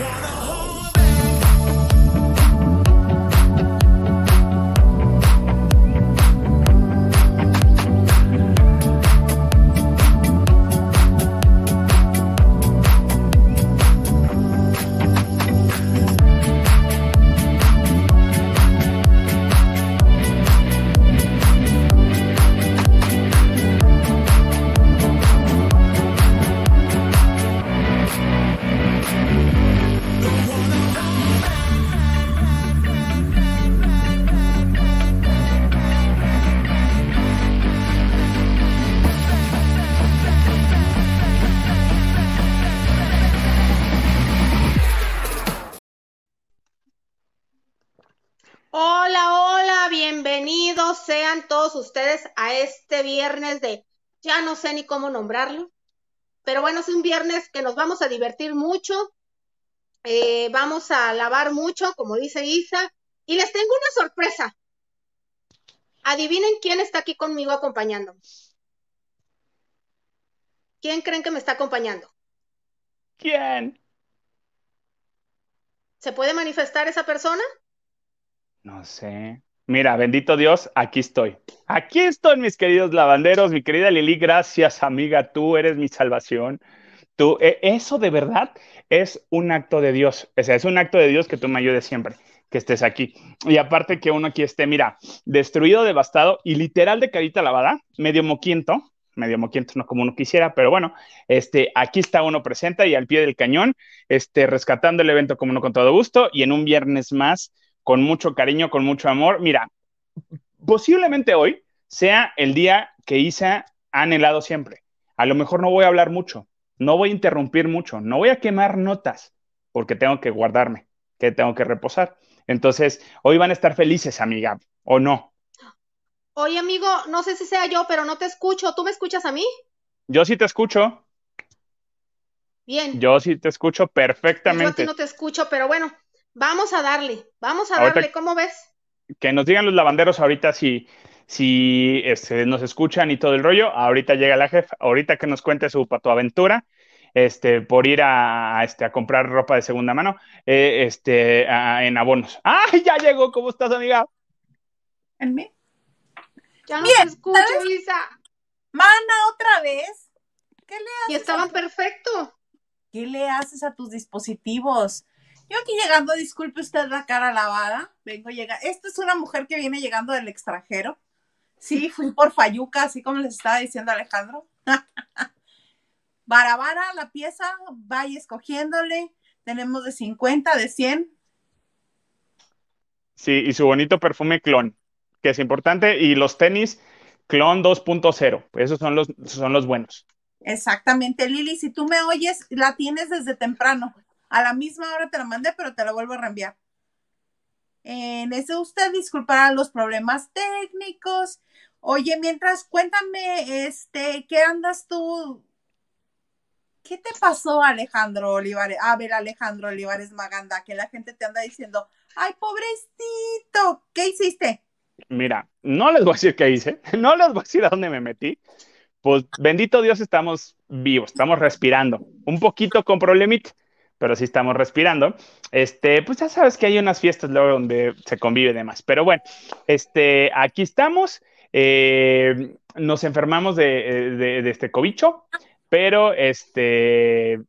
ustedes viernes de, ya no sé ni cómo nombrarlo, pero bueno, es un viernes que nos vamos a divertir mucho, eh, vamos a lavar mucho, como dice Isa, y les tengo una sorpresa. Adivinen quién está aquí conmigo acompañando. ¿Quién creen que me está acompañando? ¿Quién? ¿Se puede manifestar esa persona? No sé. Mira, bendito Dios, aquí estoy. Aquí estoy, mis queridos lavanderos, mi querida Lili, gracias, amiga, tú eres mi salvación. Tú, eh, eso de verdad es un acto de Dios. O sea, es un acto de Dios que tú me ayudes siempre, que estés aquí. Y aparte que uno aquí esté, mira, destruido, devastado y literal de carita lavada, medio moquiento, medio moquiento, no como uno quisiera, pero bueno, este, aquí está uno presente y al pie del cañón, este, rescatando el evento como uno con todo gusto y en un viernes más con mucho cariño, con mucho amor. Mira, posiblemente hoy sea el día que Isa ha anhelado siempre. A lo mejor no voy a hablar mucho, no voy a interrumpir mucho, no voy a quemar notas, porque tengo que guardarme, que tengo que reposar. Entonces, hoy van a estar felices, amiga, ¿o no? Oye, amigo, no sé si sea yo, pero no te escucho. ¿Tú me escuchas a mí? Yo sí te escucho. Bien. Yo sí te escucho perfectamente. Yo a ti no te escucho, pero bueno, Vamos a darle, vamos a darle, ¿cómo ves? Que nos digan los lavanderos ahorita si, si este, nos escuchan y todo el rollo. Ahorita llega la jefa, ahorita que nos cuente su patoaventura, este, por ir a, este, a comprar ropa de segunda mano, eh, este, en abonos. ¡Ay, ya llegó! ¿Cómo estás, amiga? ¿En mí? Ya no te escucho, Isa. Mana, otra vez. ¿Qué le haces? Y estaban perfecto. ¿Qué le haces a tus dispositivos? Yo aquí llegando, disculpe usted la cara lavada, vengo llegando. Esta es una mujer que viene llegando del extranjero. Sí, fui por Fayuca, así como les estaba diciendo Alejandro. Barabara, la pieza, vaya escogiéndole. Tenemos de 50, de 100. Sí, y su bonito perfume clon, que es importante. Y los tenis clon 2.0, esos son los, son los buenos. Exactamente, Lili, si tú me oyes, la tienes desde temprano. A la misma hora te la mandé, pero te la vuelvo a reenviar. En ese usted disculpará los problemas técnicos. Oye, mientras cuéntame, este, ¿qué andas tú? ¿Qué te pasó, Alejandro Olivares? A ver, Alejandro Olivares Maganda, que la gente te anda diciendo, ay, pobrecito, ¿qué hiciste? Mira, no les voy a decir qué hice, no les voy a decir a dónde me metí. Pues bendito Dios, estamos vivos, estamos respirando. Un poquito con problemita, pero sí estamos respirando. Este, pues ya sabes que hay unas fiestas luego donde se convive demás. Pero bueno, este, aquí estamos. Eh, nos enfermamos de, este cobicho, pero este,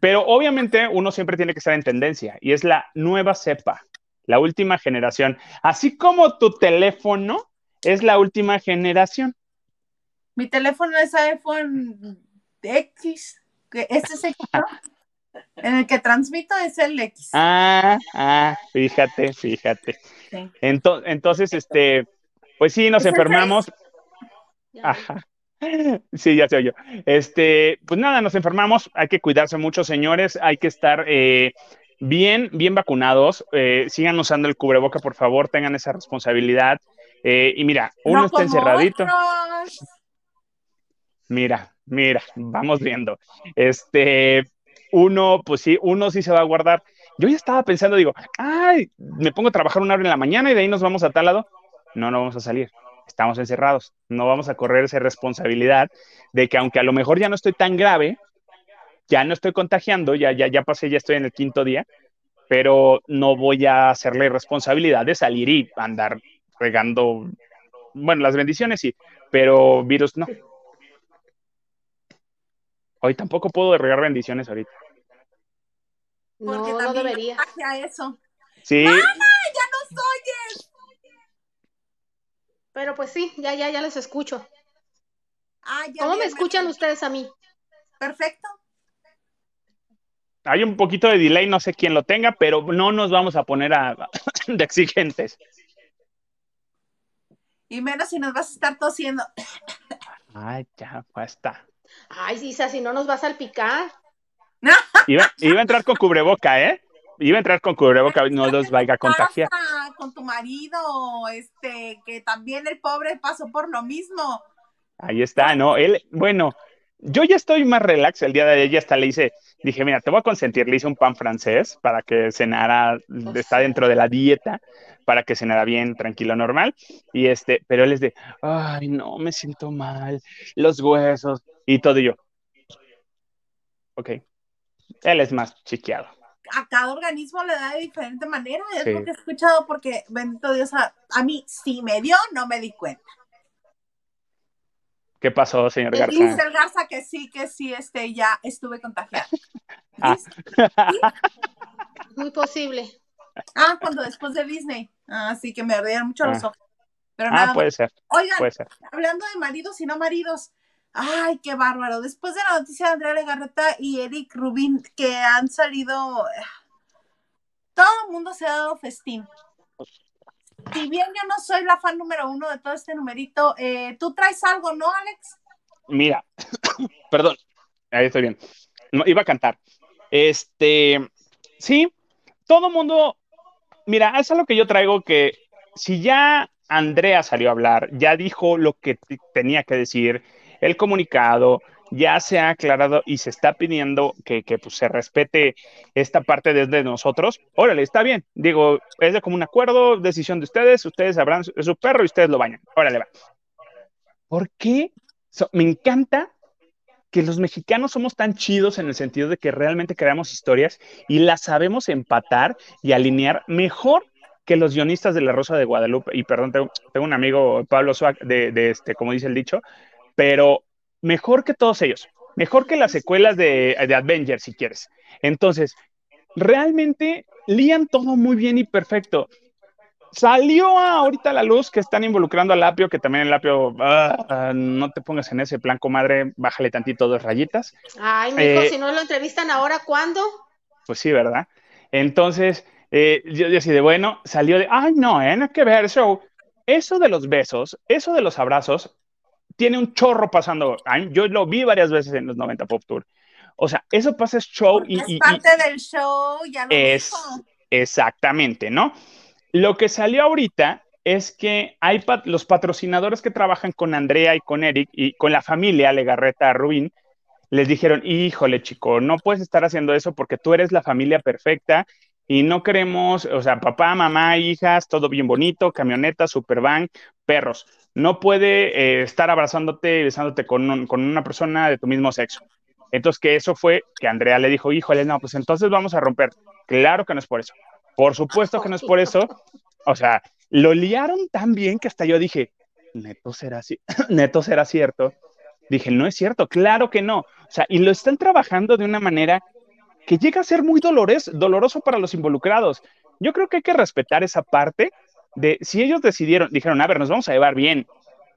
pero obviamente uno siempre tiene que estar en tendencia y es la nueva cepa, la última generación. Así como tu teléfono es la última generación. Mi teléfono es iPhone X, que este es el En el que transmito es el X. Ah, ah, fíjate, fíjate. Entonces, este, pues sí, nos enfermamos. Ajá. Sí, ya sé yo. Este, pues nada, nos enfermamos. Hay que cuidarse mucho, señores. Hay que estar eh, bien, bien vacunados. Eh, sigan usando el cubreboca, por favor. Tengan esa responsabilidad. Eh, y mira, uno está encerradito. Mira, mira, vamos viendo. Este, uno, pues sí, uno sí se va a guardar. Yo ya estaba pensando, digo, ay, me pongo a trabajar una hora en la mañana y de ahí nos vamos a tal lado. No, no vamos a salir. Estamos encerrados. No vamos a correr esa responsabilidad de que aunque a lo mejor ya no estoy tan grave, ya no estoy contagiando, ya, ya, ya pasé, ya estoy en el quinto día, pero no voy a hacerle responsabilidad de salir y andar regando, bueno, las bendiciones sí, pero virus no. Hoy tampoco puedo regar bendiciones ahorita. No, no debería. eso. Sí. ¡Mamá, ya nos oyes! Pero pues sí, ya, ya, ya les escucho. Ah, ya ¿Cómo me escuchan ustedes a mí? Perfecto. Hay un poquito de delay, no sé quién lo tenga, pero no nos vamos a poner a, de exigentes. Y menos si nos vas a estar tosiendo. Ay, ya, está. Ay, Isa, si no nos va a salpicar. Iba, iba a entrar con cubreboca, ¿eh? Iba a entrar con cubreboca, no los vaya a contagiar. Con tu marido, este, que también el pobre pasó por lo mismo. Ahí está, ¿no? Él, bueno, yo ya estoy más relax el día de ayer, hasta le hice, dije, mira, te voy a consentir, le hice un pan francés para que cenara, está dentro de la dieta, para que cenara bien, tranquilo, normal, y este, pero él es de, ay, no, me siento mal, los huesos, y todo y yo. Ok, él es más chiqueado. A cada organismo le da de diferente manera, es Sí. lo que he escuchado, porque bendito Dios, a, a mí sí me dio, no me di cuenta. ¿Qué pasó, señor El Dice Garza? el Garza que sí, que sí, este, ya estuve contagiada. Ah. Dice- Muy posible. Ah, cuando después de Disney. Ah, sí, que me ardían mucho los Ah. ojos. Pero Ah, nada, puede ser, oigan, puede ser. hablando de maridos y no maridos, ay, qué bárbaro. Después de la noticia de Andrea Legarreta y Eric Rubin, que han salido, todo el mundo se ha dado festín. Si bien yo no soy la fan número uno de todo este numerito, eh, tú traes algo, ¿no, Alex? Mira, perdón, ahí estoy bien. No, iba a cantar. Este, sí, todo mundo, mira, es algo que yo traigo que si ya Andrea salió a hablar, ya dijo lo que tenía que decir, el comunicado, ya se ha aclarado y se está pidiendo que, que, pues, se respete esta parte desde nosotros, órale, está bien. Digo, es de común acuerdo, decisión de ustedes, ustedes sabrán, su perro y ustedes lo bañan. Órale, va. ¿Por qué? So- me encanta que los mexicanos somos tan chidos en el sentido de que realmente creamos historias y las sabemos empatar y alinear mejor que los guionistas de La Rosa de Guadalupe. Y perdón, tengo, un amigo, Pablo Suárez, de este, como dice el dicho, pero mejor que todos ellos, mejor que las secuelas de, de Avengers, si quieres. Entonces, realmente lían todo muy bien y perfecto. Salió ahorita a la luz que están involucrando al Apio, que también el Apio, ah, ah, no te pongas en ese plan, comadre, bájale tantito dos rayitas. Ay, mijo, Eh, si no lo entrevistan ahora, ¿cuándo? Pues sí, ¿verdad? Entonces, eh, yo, yo así de bueno, salió de, ay, no, ¿eh? No hay que ver eso. Eso de los besos, eso de los abrazos, tiene un chorro pasando. Yo lo vi varias veces en los 90 Pop Tour. O sea, eso pasa es show y, es y- y- parte del show, ya lo es dijo. exactamente, ¿no? Lo que salió ahorita es que hay pat- los patrocinadores que trabajan con Andrea y con Eric y con la familia Legarreta Rubín, les dijeron, híjole chico, no puedes estar haciendo eso porque tú eres la familia perfecta y no queremos, o sea, papá, mamá, hijas, todo bien bonito, camioneta, supervan, perros. No puede eh, estar abrazándote y besándote con, con una persona de tu mismo sexo. Entonces, que eso fue que Andrea le dijo, híjole, no, pues entonces vamos a romper. Claro que no es por eso. Por supuesto que no es por eso. O sea, lo liaron tan bien que hasta yo dije, neto será, neto será cierto. Dije, no es cierto, claro que no. O sea, y lo están trabajando de una manera que llega a ser muy dolores, doloroso para los involucrados. Yo creo que hay que respetar esa parte de si ellos decidieron, dijeron, a ver, nos vamos a llevar bien,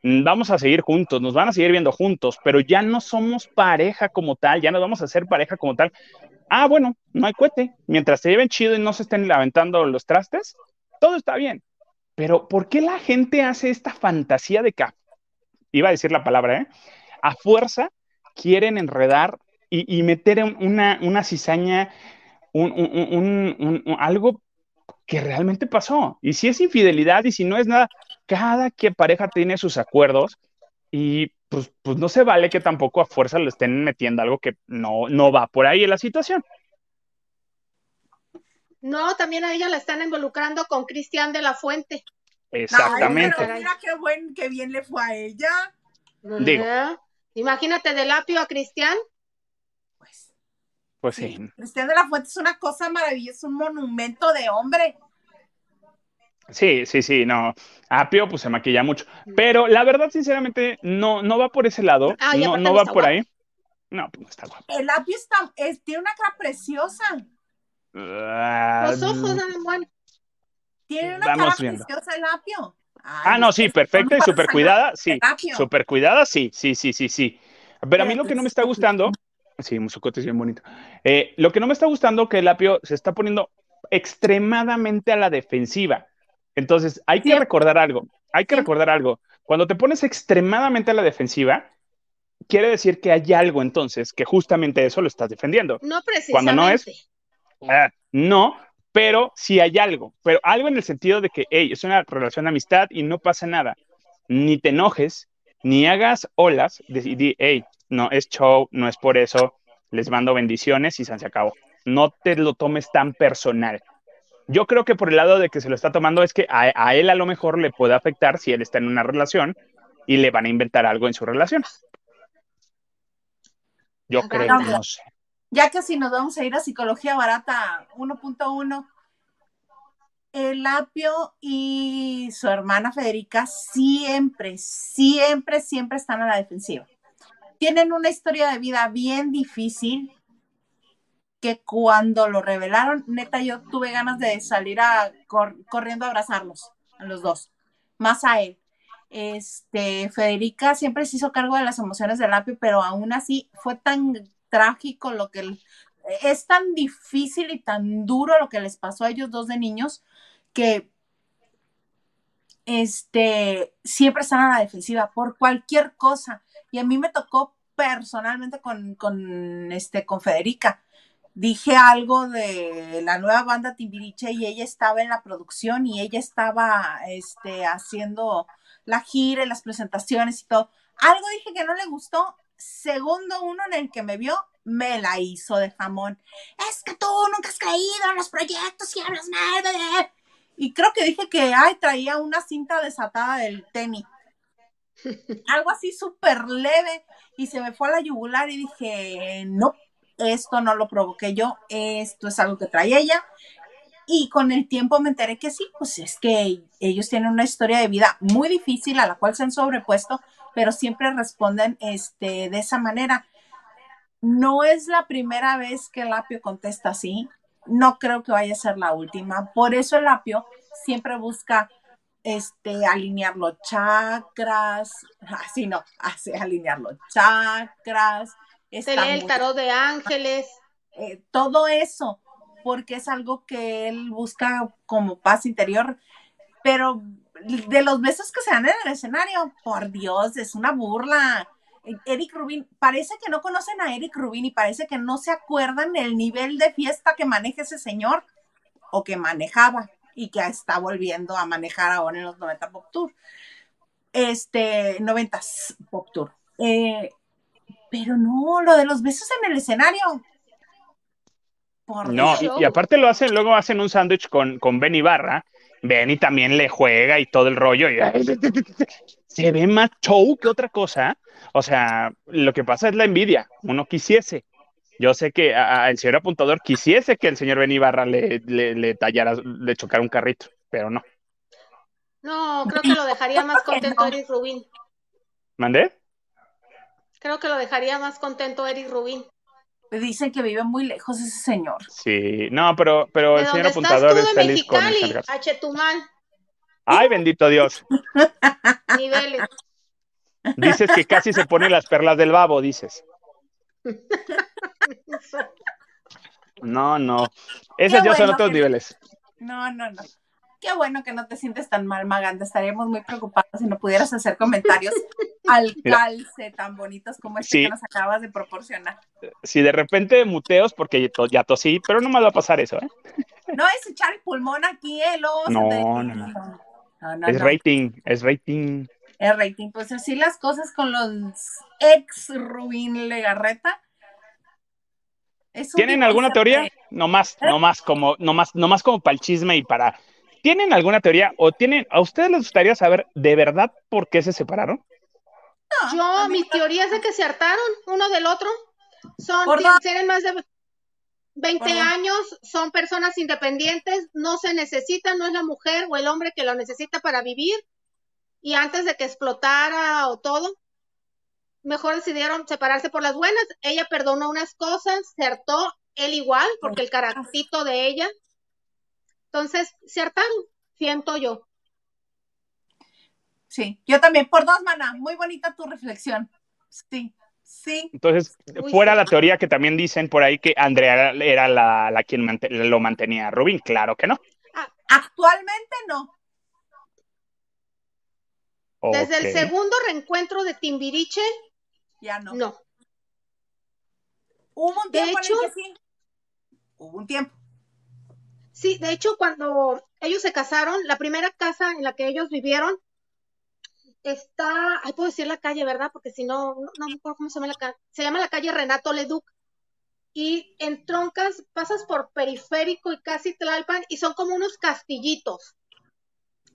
mm, vamos a seguir juntos, nos van a seguir viendo juntos, pero ya no somos pareja como tal, ya no vamos a ser pareja como tal. Ah, bueno, no hay cohete. Mientras se lleven chido y no se estén aventando los trastes, todo está bien. Pero ¿por qué la gente hace esta fantasía de que, iba a decir la palabra, ¿eh? A fuerza quieren enredar y, y meter una, una cizaña, un- un- un- algo que realmente pasó. Y si es infidelidad y si no es nada, cada que pareja tiene sus acuerdos y pues, pues no se vale que tampoco a fuerza le estén metiendo algo que no, no va por ahí en la situación. No, también a ella la están involucrando con Cristian de la Fuente. Exactamente. Ay, pero mira qué buen, qué bien le fue a ella. Digo. Imagínate del apio a Cristian. Pues, Pues sí. Cristian de la Fuente es una cosa maravillosa, un monumento de hombre. Sí, sí, sí, no. Apio, pues se maquilla mucho. Pero la verdad, sinceramente, no, no va por ese lado. Ah, no, no va por guapo. ahí. No, pues no está guapo. El apio está, es- tiene una cara preciosa. Ah, Los ojos nada bueno. Tiene una cara viendo. preciosa el apio. Ay, Ah, no, sí, es- perfecta y súper cuidada, sí. Súper cuidada, sí, sí, sí, sí, sí. Pero a mí lo que no me pues, está gustando, sí, Musucote es bien bonito. Eh, lo que no me está gustando que el apio se está poniendo extremadamente a la defensiva. Entonces, hay que recordar algo, hay que recordar algo. Cuando te pones extremadamente a la defensiva, quiere decir que hay algo entonces que justamente eso lo estás defendiendo. No Cuando no es- precisamente. Ah, no, pero sí hay algo, pero algo en el sentido de que, hey, es una relación de amistad y no pasa nada. Ni te enojes, ni hagas olas, y di, hey, no, es show, no es por eso, les mando bendiciones y se acabó. No te lo tomes tan personal. Yo creo que por el lado de que se lo está tomando es que a, a él a lo mejor le puede afectar si él está en una relación y le van a inventar algo en su relación. Yo Ah, creo, no sé. Ya casi nos vamos a ir a psicología barata 1.1. El apio y su hermana Federica siempre, siempre, siempre están a la defensiva. Tienen una historia de vida bien difícil que cuando lo revelaron, neta, yo tuve ganas de salir a cor- corriendo a abrazarlos, a los dos, más a él. Este, Federica siempre se hizo cargo de las emociones del apio, pero aún así fue tan trágico lo que es tan difícil y tan duro lo que les pasó a ellos dos de niños que este siempre están a la defensiva por cualquier cosa y a mí me tocó personalmente con, con este con Federica dije algo de la nueva banda Timbiriche y ella estaba en la producción y ella estaba este haciendo la gira y las presentaciones y todo algo dije que no le gustó segundo uno en el que me vio me la hizo de jamón. Es que tú nunca has creído en los proyectos y hablas mal. bla, bla". Y creo que dije que ay, traía una cinta desatada del tenis. Algo así súper leve. Y se me fue a la yugular y dije, no, esto no lo provoqué yo, esto es algo que trae ella. Y con el tiempo me enteré que sí, pues es que ellos tienen una historia de vida muy difícil a la cual se han sobrepuesto, pero siempre responden este, de esa manera. No es la primera vez que el apio contesta así. No creo que vaya a ser la última. Por eso el apio siempre busca este, alinear los chakras. Así no, así alinear los chakras. Se lee el tarot de ángeles. eh, todo eso, porque es algo que él busca como paz interior, pero de los besos que se dan en el escenario, por Dios, es una burla. Eric Rubin, parece que no conocen a Eric Rubin y parece que no se acuerdan el nivel de fiesta que maneja ese señor o que manejaba y que está volviendo a manejar ahora en los 90 Pop Tour. Este, 90 Pop Tour. Eh, pero no, lo de los besos en el escenario. Por No, Dios. y, y aparte lo hacen, luego hacen un sándwich con, con Ben Ibarra. Ben y también le juega y todo el rollo. y- se ve más show que otra cosa. O sea, lo que pasa es la envidia. Uno quisiese. Yo sé que a- a el señor apuntador quisiese que el señor Ben Ibarra le, le, le tallara, le chocara un carrito, pero no. No, creo que lo dejaría más contento. Eric Rubin. ¿Mandé? Creo que lo dejaría más contento Eric Rubin. Dicen que vive muy lejos ese señor. Sí, no, pero, pero ¿De el señor estás apuntador tú es de feliz con Mexicali? A Chetumal, Ay, bendito Dios. niveles. Dices que casi se pone las perlas del babo, dices. No, no. Esos Qué ya son otros que- niveles. No, no, no. Qué bueno que no te sientes tan mal, Maganda. Estaríamos muy preocupados si no pudieras hacer comentarios al calce tan bonitos como este Sí. que nos acabas de proporcionar. Si de repente muteos, porque ya tosí, pero no me va a pasar eso, ¿eh? No es echar el pulmón aquí, luego se No, no, no. No, no, es no. rating, es rating. Es rating. Pues así las cosas con los ex Rubín Legarreta. Es un ¿Tienen alguna teoría? de- No más, no más como, no más, no más como para el chisme y para. ¿Tienen alguna teoría o tienen, a ustedes les gustaría saber de verdad por qué se separaron? No, Yo, mi teoría es de que se hartaron uno del otro. Son, tienen más de 20 años, son personas independientes, no se necesitan, no es la mujer o el hombre que lo necesita para vivir. Y antes de que explotara o todo, mejor decidieron separarse por las buenas. Ella perdonó unas cosas, se hartó, él igual, porque el caractito de ella. Entonces, se hartaron, siento yo. Sí, yo también, por dos, maná. Muy bonita tu reflexión. Sí, sí. Entonces, fuera la teoría que también dicen por ahí que Andrea era la, quien lo mantenía a Rubín. Claro que no. Ah, actualmente no. Desde el segundo reencuentro de Timbiriche, ya no. No. Hubo un tiempo de hecho, en que sí. Hubo un tiempo. Sí, de hecho, cuando ellos se casaron, la primera casa en la que ellos vivieron está, ay, puedo decir la calle, ¿verdad? Porque si no, no, me acuerdo cómo se llama la calle. Se llama la calle Renato Leduc. Y en troncas pasas por periférico y casi Tlalpan y son como unos castillitos.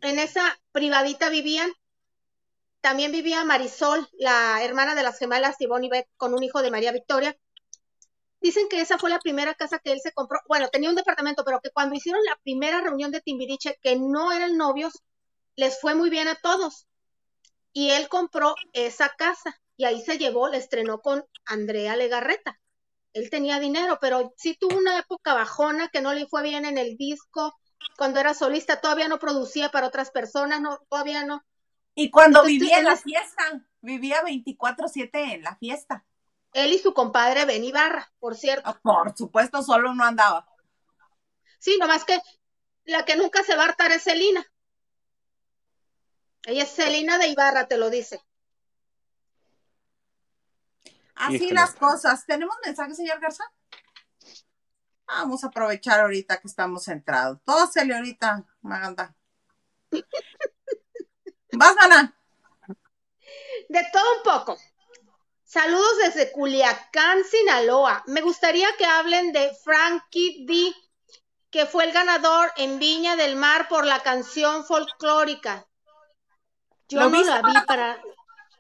En esa privadita vivían. También vivía Marisol, la hermana de las gemelas Ivonne y Beth, con un hijo de María Victoria. Dicen que esa fue la primera casa que él se compró. Bueno, tenía un departamento, pero que cuando hicieron la primera reunión de Timbiriche, que no eran novios, les fue muy bien a todos y él compró esa casa y ahí se llevó, le estrenó con Andrea Legarreta. Él tenía dinero, pero sí tuvo una época bajona que no le fue bien en el disco. Cuando era solista todavía no producía para otras personas, no, todavía no. Y cuando vivía en la fiesta, vivía 24/7 en la fiesta. Él y su compadre Ben Ibarra, por cierto. Ah, por supuesto, solo no andaba. Sí, nomás que la que nunca se va a hartar es Celina. Ella es Celina de Ibarra, te lo dice. Así las cosas. ¿Tenemos mensaje, señor Garza? Vamos a aprovechar ahorita que estamos centrados. Todo se le ahorita, Maganda. Vas, Mana. De todo un poco. Saludos desde Culiacán, Sinaloa. Me gustaría que hablen de Frankie D, que fue el ganador en Viña del Mar por la canción folclórica. Yo no la vi para.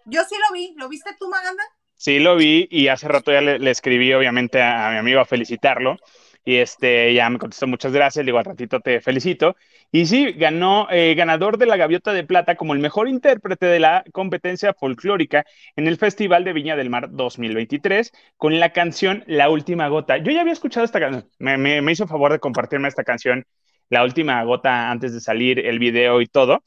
Yo sí lo vi. ¿Lo viste tú, Maganda? Sí, lo vi y hace rato ya le, escribí, obviamente, a, mi amigo a felicitarlo. Y este ya me contestó muchas gracias, digo al ratito te felicito. Y sí, ganó eh, ganador de la Gaviota de Plata como el mejor intérprete de la competencia folclórica en el Festival de Viña del Mar 2023 con la canción La Última Gota. Yo ya había escuchado esta canción, me, me, me hizo favor de compartirme esta canción, La Última Gota, antes de salir el video y todo.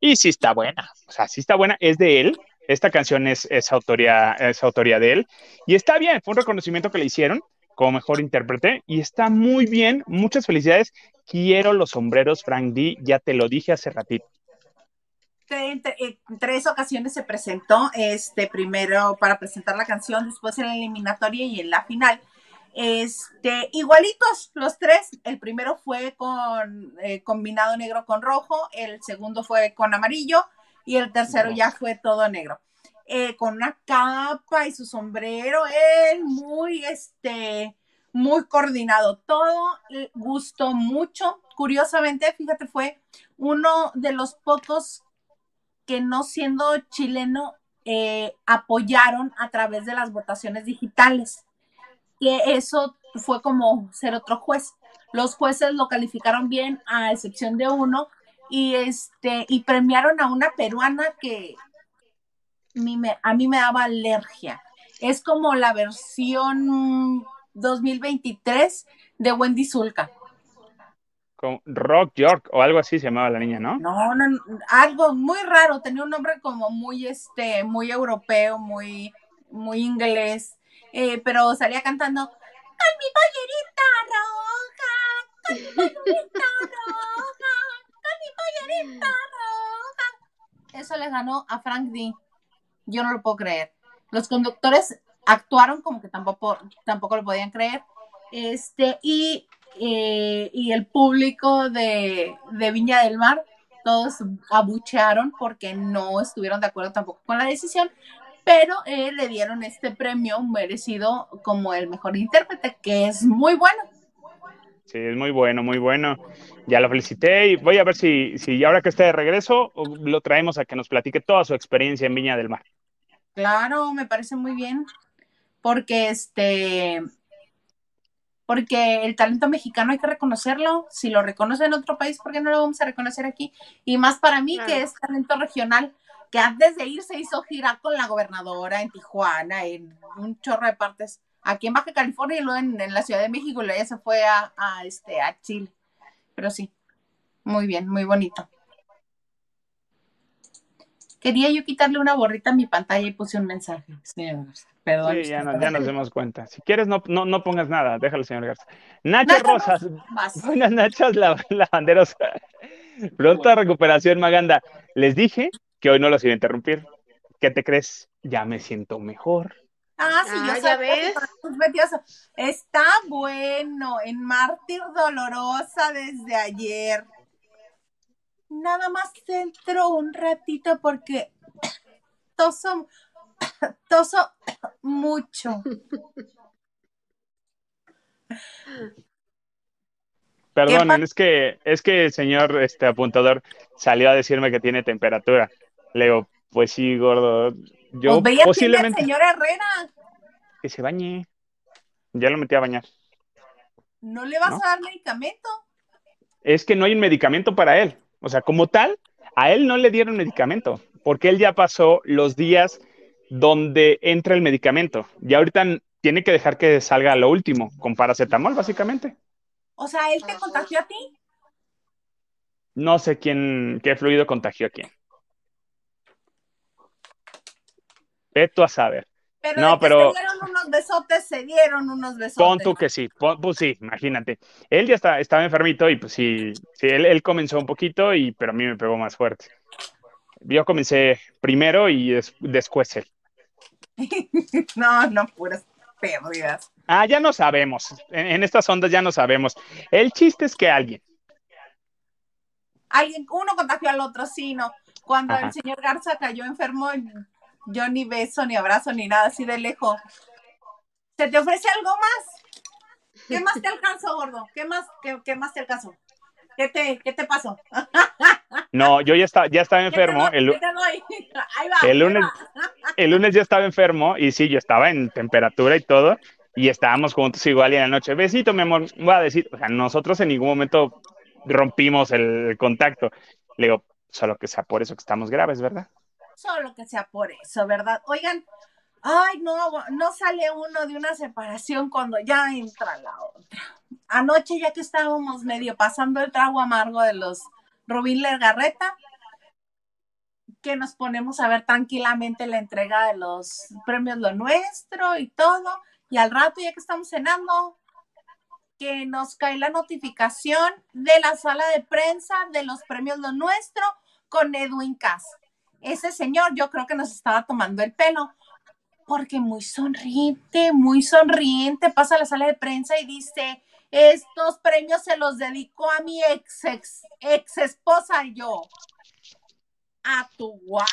Y sí está buena, o sea, sí está buena, es de él. Esta canción es, es, autoría, es autoría de él. Y está bien, fue un reconocimiento que le hicieron como mejor intérprete y está muy bien. Muchas felicidades. Quiero los sombreros, Frank D. Ya te lo dije hace ratito. En, tres ocasiones se presentó, este primero para presentar la canción, después en la eliminatoria y en la final. Este, igualitos los tres. El primero fue con eh, combinado negro con rojo, el segundo fue con amarillo y el tercero ya fue todo negro. Eh, con una capa y su sombrero, él muy, este, muy coordinado. Todo gustó mucho. Curiosamente, fíjate, fue uno de los pocos que no siendo chileno eh, apoyaron a través de las votaciones digitales que eso fue como ser otro juez. Los jueces lo calificaron bien, a excepción de uno, y este, y premiaron a una peruana que a mí me daba alergia. Es como la versión 2023 de Wendy Zulka. Con Rock York o algo así se llamaba la niña, ¿no? No, no, algo muy raro, tenía un nombre como muy este, muy europeo, muy, muy inglés. Eh, pero salía cantando con mi pollerita roja, con mi pollerita roja, con mi pollerita roja. Eso le ganó a Frank D. Yo no lo puedo creer. Los conductores actuaron como que tampoco, tampoco lo podían creer. Este, y, eh, y el público de, de Viña del Mar todos abuchearon porque no estuvieron de acuerdo tampoco con la decisión, pero eh, le dieron este premio merecido como el mejor intérprete, que es muy bueno. Sí, es muy bueno, muy bueno. Ya lo felicité y voy a ver si, si ahora que esté de regreso lo traemos a que nos platique toda su experiencia en Viña del Mar. Claro, me parece muy bien, porque este, porque el talento mexicano hay que reconocerlo. Si lo reconoce en otro país, ¿por qué no lo vamos a reconocer aquí? Y más para mí, que es talento regional, que antes de ir se hizo gira con la gobernadora en Tijuana, en un chorro de partes, aquí en Baja California y luego en, la Ciudad de México, y luego ya se fue a, este, a Chile. Pero sí, muy bien, muy bonito. Quería yo quitarle una borrita a mi pantalla y puse un mensaje, señor Perdón. Sí, ya, nos dimos cuenta. Si quieres, no, no, pongas nada. Déjalo, señor Garza. Nacho, Rosas. Buenas noches, lavanderos. Pronta recuperación, Maganda. Les dije que hoy no los iba a interrumpir. ¿Qué te crees? Ya me siento mejor. Ah, sí, ah, ya ves. Está bueno, en Mártir Dolorosa desde ayer. Nada más centro un ratito porque toso, toso mucho. Perdón, es que, es que el señor este apuntador salió a decirme que tiene temperatura. Le digo, pues sí, gordo. Yo pues posiblemente. señor Herrera. Que se bañe. Ya lo metí a bañar. ¿No le vas a dar medicamento? Es que no hay un medicamento para él. O sea, como tal, a él no le dieron medicamento, porque él ya pasó los días donde entra el medicamento. Y ahorita tiene que dejar que salga lo último, con paracetamol, básicamente. O sea, ¿él te contagió a ti? No sé quién, qué fluido contagió a quién. Veto a saber. Pero no, pero unos besotes, se dieron unos besotes. Pon tú que sí, pues sí, imagínate. Él ya está, estaba enfermito y pues sí, sí él, comenzó un poquito, y, pero a mí me pegó más fuerte. Yo comencé primero y después él. no, no, puras pérdidas. Ah, ya no sabemos. En, estas ondas ya no sabemos. El chiste es que alguien. Alguien, uno contagió al otro, sí, no. Cuando el señor Garza cayó enfermo, yo ni beso, ni abrazo, ni nada, así de lejos. ¿Se te ofrece algo más? ¿Qué más te alcanzó, gordo? ¿Qué más, qué, más te alcanzó? ¿Qué te, qué te pasó? No, yo ya, estaba, ya estaba enfermo. el, el, lunes, el lunes ya estaba enfermo y sí, yo estaba en temperatura y todo. Y estábamos juntos igual y en la noche, besito, mi amor, voy a decir, o sea, nosotros en ningún momento rompimos el contacto. Le digo, solo que sea por eso que estamos graves, ¿verdad? Solo que sea por eso, ¿verdad? Oigan, ay, no, no sale uno de una separación cuando ya entra la otra. Anoche, ya que estábamos medio pasando el trago amargo de los Rubín Lergarreta, que nos ponemos a ver tranquilamente la entrega de los premios Lo Nuestro y todo, y al rato, ya que estamos cenando, que nos cae la notificación de la sala de prensa de los premios Lo Nuestro con Edwin Cass ese señor yo creo que nos estaba tomando el pelo, porque muy sonriente, muy sonriente, pasa a la sala de prensa y dice, estos premios se los dedico a mi ex, ex, esposa y yo. ¿A tu what?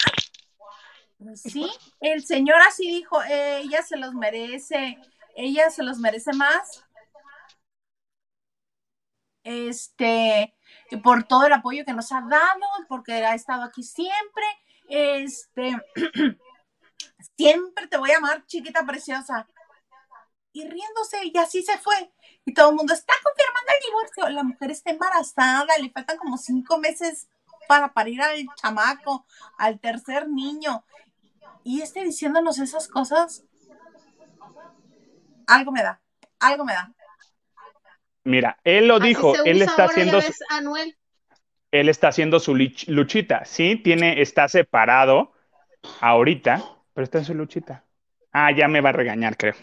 Sí, el señor así dijo, ella se los merece, ella se los merece más. Este, por todo el apoyo que nos ha dado, porque ha estado aquí siempre este, siempre te voy a amar, chiquita preciosa. Y riéndose, y así se fue. Y todo el mundo está confirmando el divorcio. La mujer está embarazada, le faltan como cinco meses para parir al chamaco, al tercer niño. Y este diciéndonos esas cosas, algo me da, algo me da. Mira, él lo dijo, él está haciendo él está haciendo su luchita, ¿sí? Tiene, está separado ahorita, pero está en su luchita. Ah, ya me va a regañar, creo.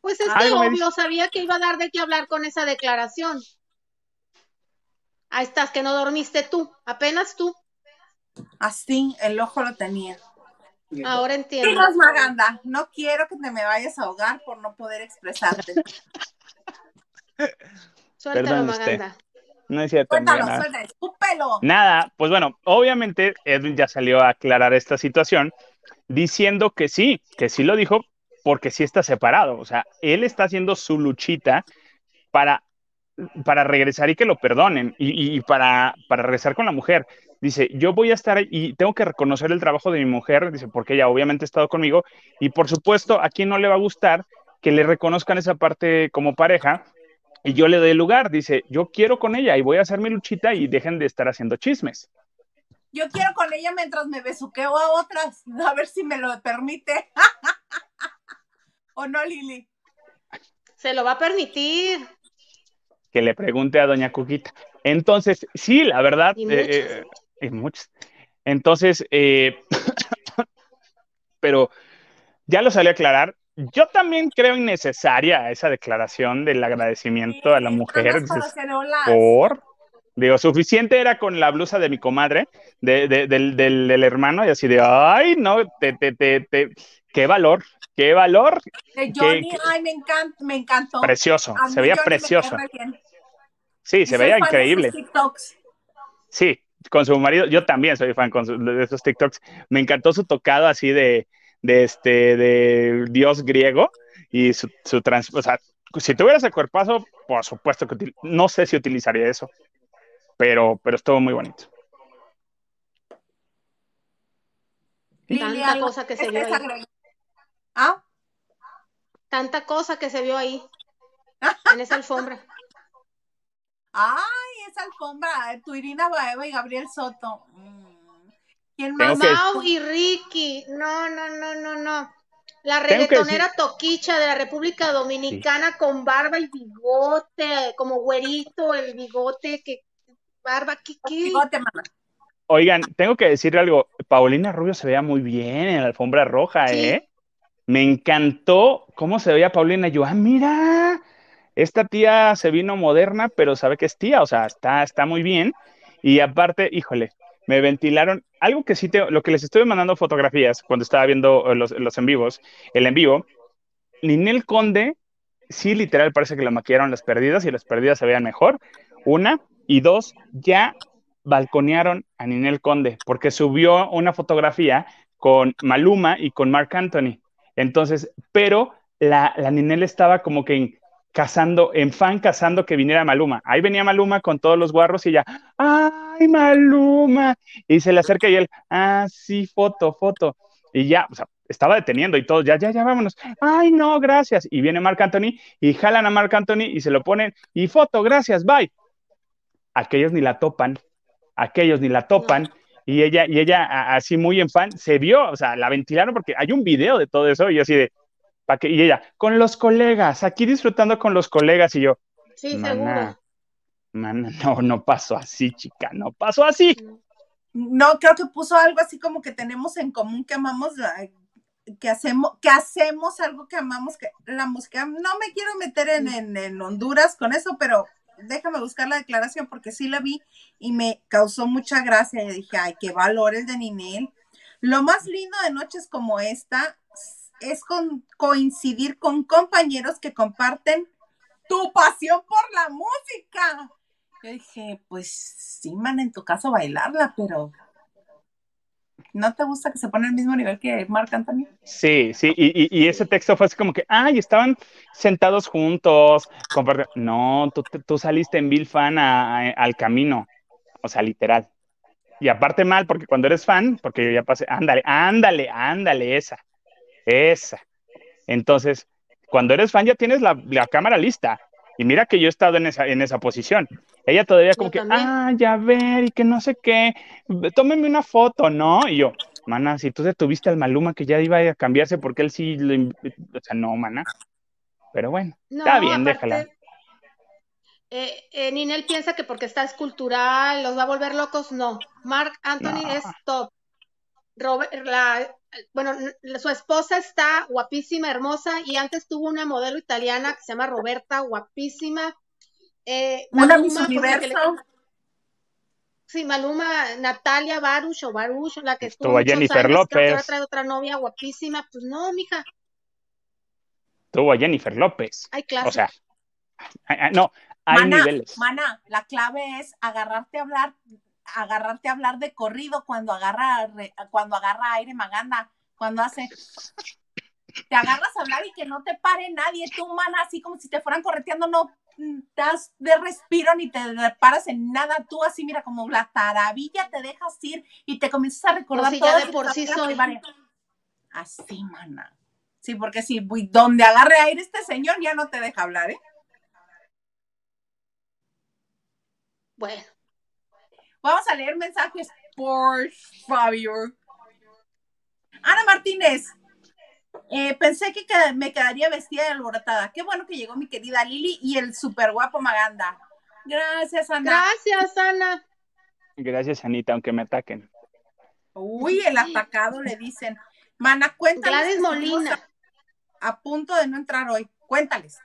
Pues es que obvio, sabía que iba a dar de qué hablar con esa declaración. Ahí estás, que no dormiste tú, apenas tú. Así, el ojo lo tenía. Ahora entiendo. Sí, Maganda, no quiero que te me vayas a ahogar por no poder expresarte. Suéltalo, Maganda. No es cierto. nada. Nada, pues bueno, obviamente Edwin ya salió a aclarar esta situación diciendo que sí, que sí lo dijo porque sí está separado. O sea, él está haciendo su luchita para, para regresar y que lo perdonen y, para, para regresar con la mujer. Dice, yo voy a estar y tengo que reconocer el trabajo de mi mujer, dice, porque ella obviamente ha estado conmigo y por supuesto a quien no le va a gustar que le reconozcan esa parte como pareja y yo le doy lugar. Dice, yo quiero con ella y voy a hacer mi luchita y dejen de estar haciendo chismes. Yo quiero con ella mientras me besuqueo a otras, a ver si me lo permite. ¿O no, Lili? Se lo va a permitir. Que le pregunte a doña Cuquita. Entonces, sí, la verdad, Y eh, eh, muchos. Entonces, eh, pero ya lo salí a aclarar. Yo también creo innecesaria esa declaración del agradecimiento a la mujer. Dices, por. Digo, suficiente era con la blusa de mi comadre, de, de- del, del- del hermano, y así de, ay, no, te, te, te, te- qué valor, qué valor, De Johnny, qué- ay, me encanta, me encantó. precioso, A se veía Johnny precioso. Sí, Y se veía increíble. Sí, con su marido, yo también soy fan con su- de esos TikToks. Me encantó su tocado así de, de este, de dios griego y su, su trans, o sea, si tuviera ese cuerpazo, por supuesto que util- no sé si utilizaría eso, pero, pero estuvo muy bonito. Tanta cosa que se vio ahí. ¿Ah? Tanta cosa que se vio ahí, en esa alfombra. Ay, esa alfombra, eh, tu Irina Baeva y Gabriel Soto. Mm. ¿Quién Tengo más? que- Mau y Ricky. No, no, no, no, no. La reggaetonera toquicha de la República Dominicana con barba y bigote, como güerito, el bigote, que barba, ¿qué, qué? Bigote, mamá. Oigan, tengo que decir algo, Paulina Rubio se veía muy bien en la alfombra roja, Sí. ¿eh? Me encantó cómo se veía Paulina. Yo, ah, mira, esta tía se vino moderna, pero sabe que es tía, o sea, está, está muy bien. Y aparte, híjole, me ventilaron algo que sí lo que les estuve mandando fotografías cuando estaba viendo eh, los, los en vivos, el en vivo, Ninel Conde, sí, literal, parece que la maquillaron las perdidas y las perdidas se veían mejor. Una, y dos, ya balconearon a Ninel Conde porque subió una fotografía con Maluma y con Mark Anthony. Entonces, pero la, la Ninel estaba como que cazando, en fan cazando que viniera Maluma. Ahí venía Maluma con todos los guarros y ya, ¡ay, Maluma! Y se le acerca y él, ah, sí, foto, foto. Y ya, o sea, estaba deteniendo y todo, ya, ya, ya, vámonos. Ay, no, gracias. Y viene Marc Anthony y jalan a Marc Anthony y se lo ponen y foto, gracias, bye. Aquellos ni la topan, aquellos ni la topan. Y ella, y ella a- así muy en fan, se vio, o sea, la ventilaron porque hay un video de todo eso y así de, ¿pa' qué? Y ella, con los colegas, aquí disfrutando con los colegas y yo, Sí, seguro. Mana, no, no pasó así, chica, no pasó así. No, creo que puso algo así como que tenemos en común que amamos, que hacemos, que hacemos algo que amamos, que la música. No me quiero meter en, Honduras con eso, pero déjame buscar la declaración porque sí la vi y me causó mucha gracia. Y dije, ay, qué valores de Ninel. Lo más lindo de noches como esta es coincidir con compañeros que comparten tu pasión por la música. Dije, pues sí, man, en tu caso bailarla, pero ¿no te gusta que se pone al mismo nivel que Marc Anthony? Sí, sí, y, y- ese texto fue así como que, ay, estaban sentados juntos, comparte- No, tú, tú saliste en Bill fan al camino, o sea, literal. Y aparte mal, porque cuando eres fan, porque yo ya pasé, ándale, ándale, ándale, esa, esa. Entonces, cuando eres fan ya tienes la, la cámara lista. Y mira que yo he estado en esa, en esa posición. Ella todavía como que, también. ah, ya ver, y que no sé qué, tómeme una foto, ¿no? Y yo, mana, si tú detuviste al Maluma que ya iba a cambiarse porque él sí, lo o sea, no, mana. Pero bueno, No, está bien, aparte, déjala. eh, eh, Ninel piensa que porque está escultural los va a volver locos. No, Mark Anthony No. es top. Robert, la, bueno, su esposa está guapísima, hermosa, y antes tuvo una modelo italiana que se llama Roberta, guapísima. Eh, Una Maluma, Miss le- Universo. sí, Maluma, Natalia Baruch o Baruch, la que estuvo Estuvo Jennifer años, López. trae otra novia guapísima. Pues no, mija, Tuvo a Jennifer López. hay clase. O sea, no, hay Mana, niveles. mana, la clave es agarrarte a hablar, agarrarte a hablar de corrido cuando agarra, cuando agarra aire Maganda, cuando hace. Te agarras a hablar y que no te pare nadie, tú, mana, así como si te fueran correteando, no das de respiro ni te paras en nada, tú así, mira, como la taravilla te dejas ir y te comienzas a recordar No, si ya de por sí soy. Así, mana. Sí, porque si donde agarre aire este señor ya no te deja hablar, ¿eh? Bueno. Vamos a leer mensajes, por favor. Ana Martínez, eh, pensé que me quedaría vestida de alborotada. Qué bueno que llegó mi querida Lili y el súper guapo Maganda. Gracias, Ana. Gracias, Ana. Gracias, Anita, aunque me ataquen. Uy, el atacado le dicen. Mana, cuéntales. Gladys Molina. A punto de no entrar hoy. Cuéntales.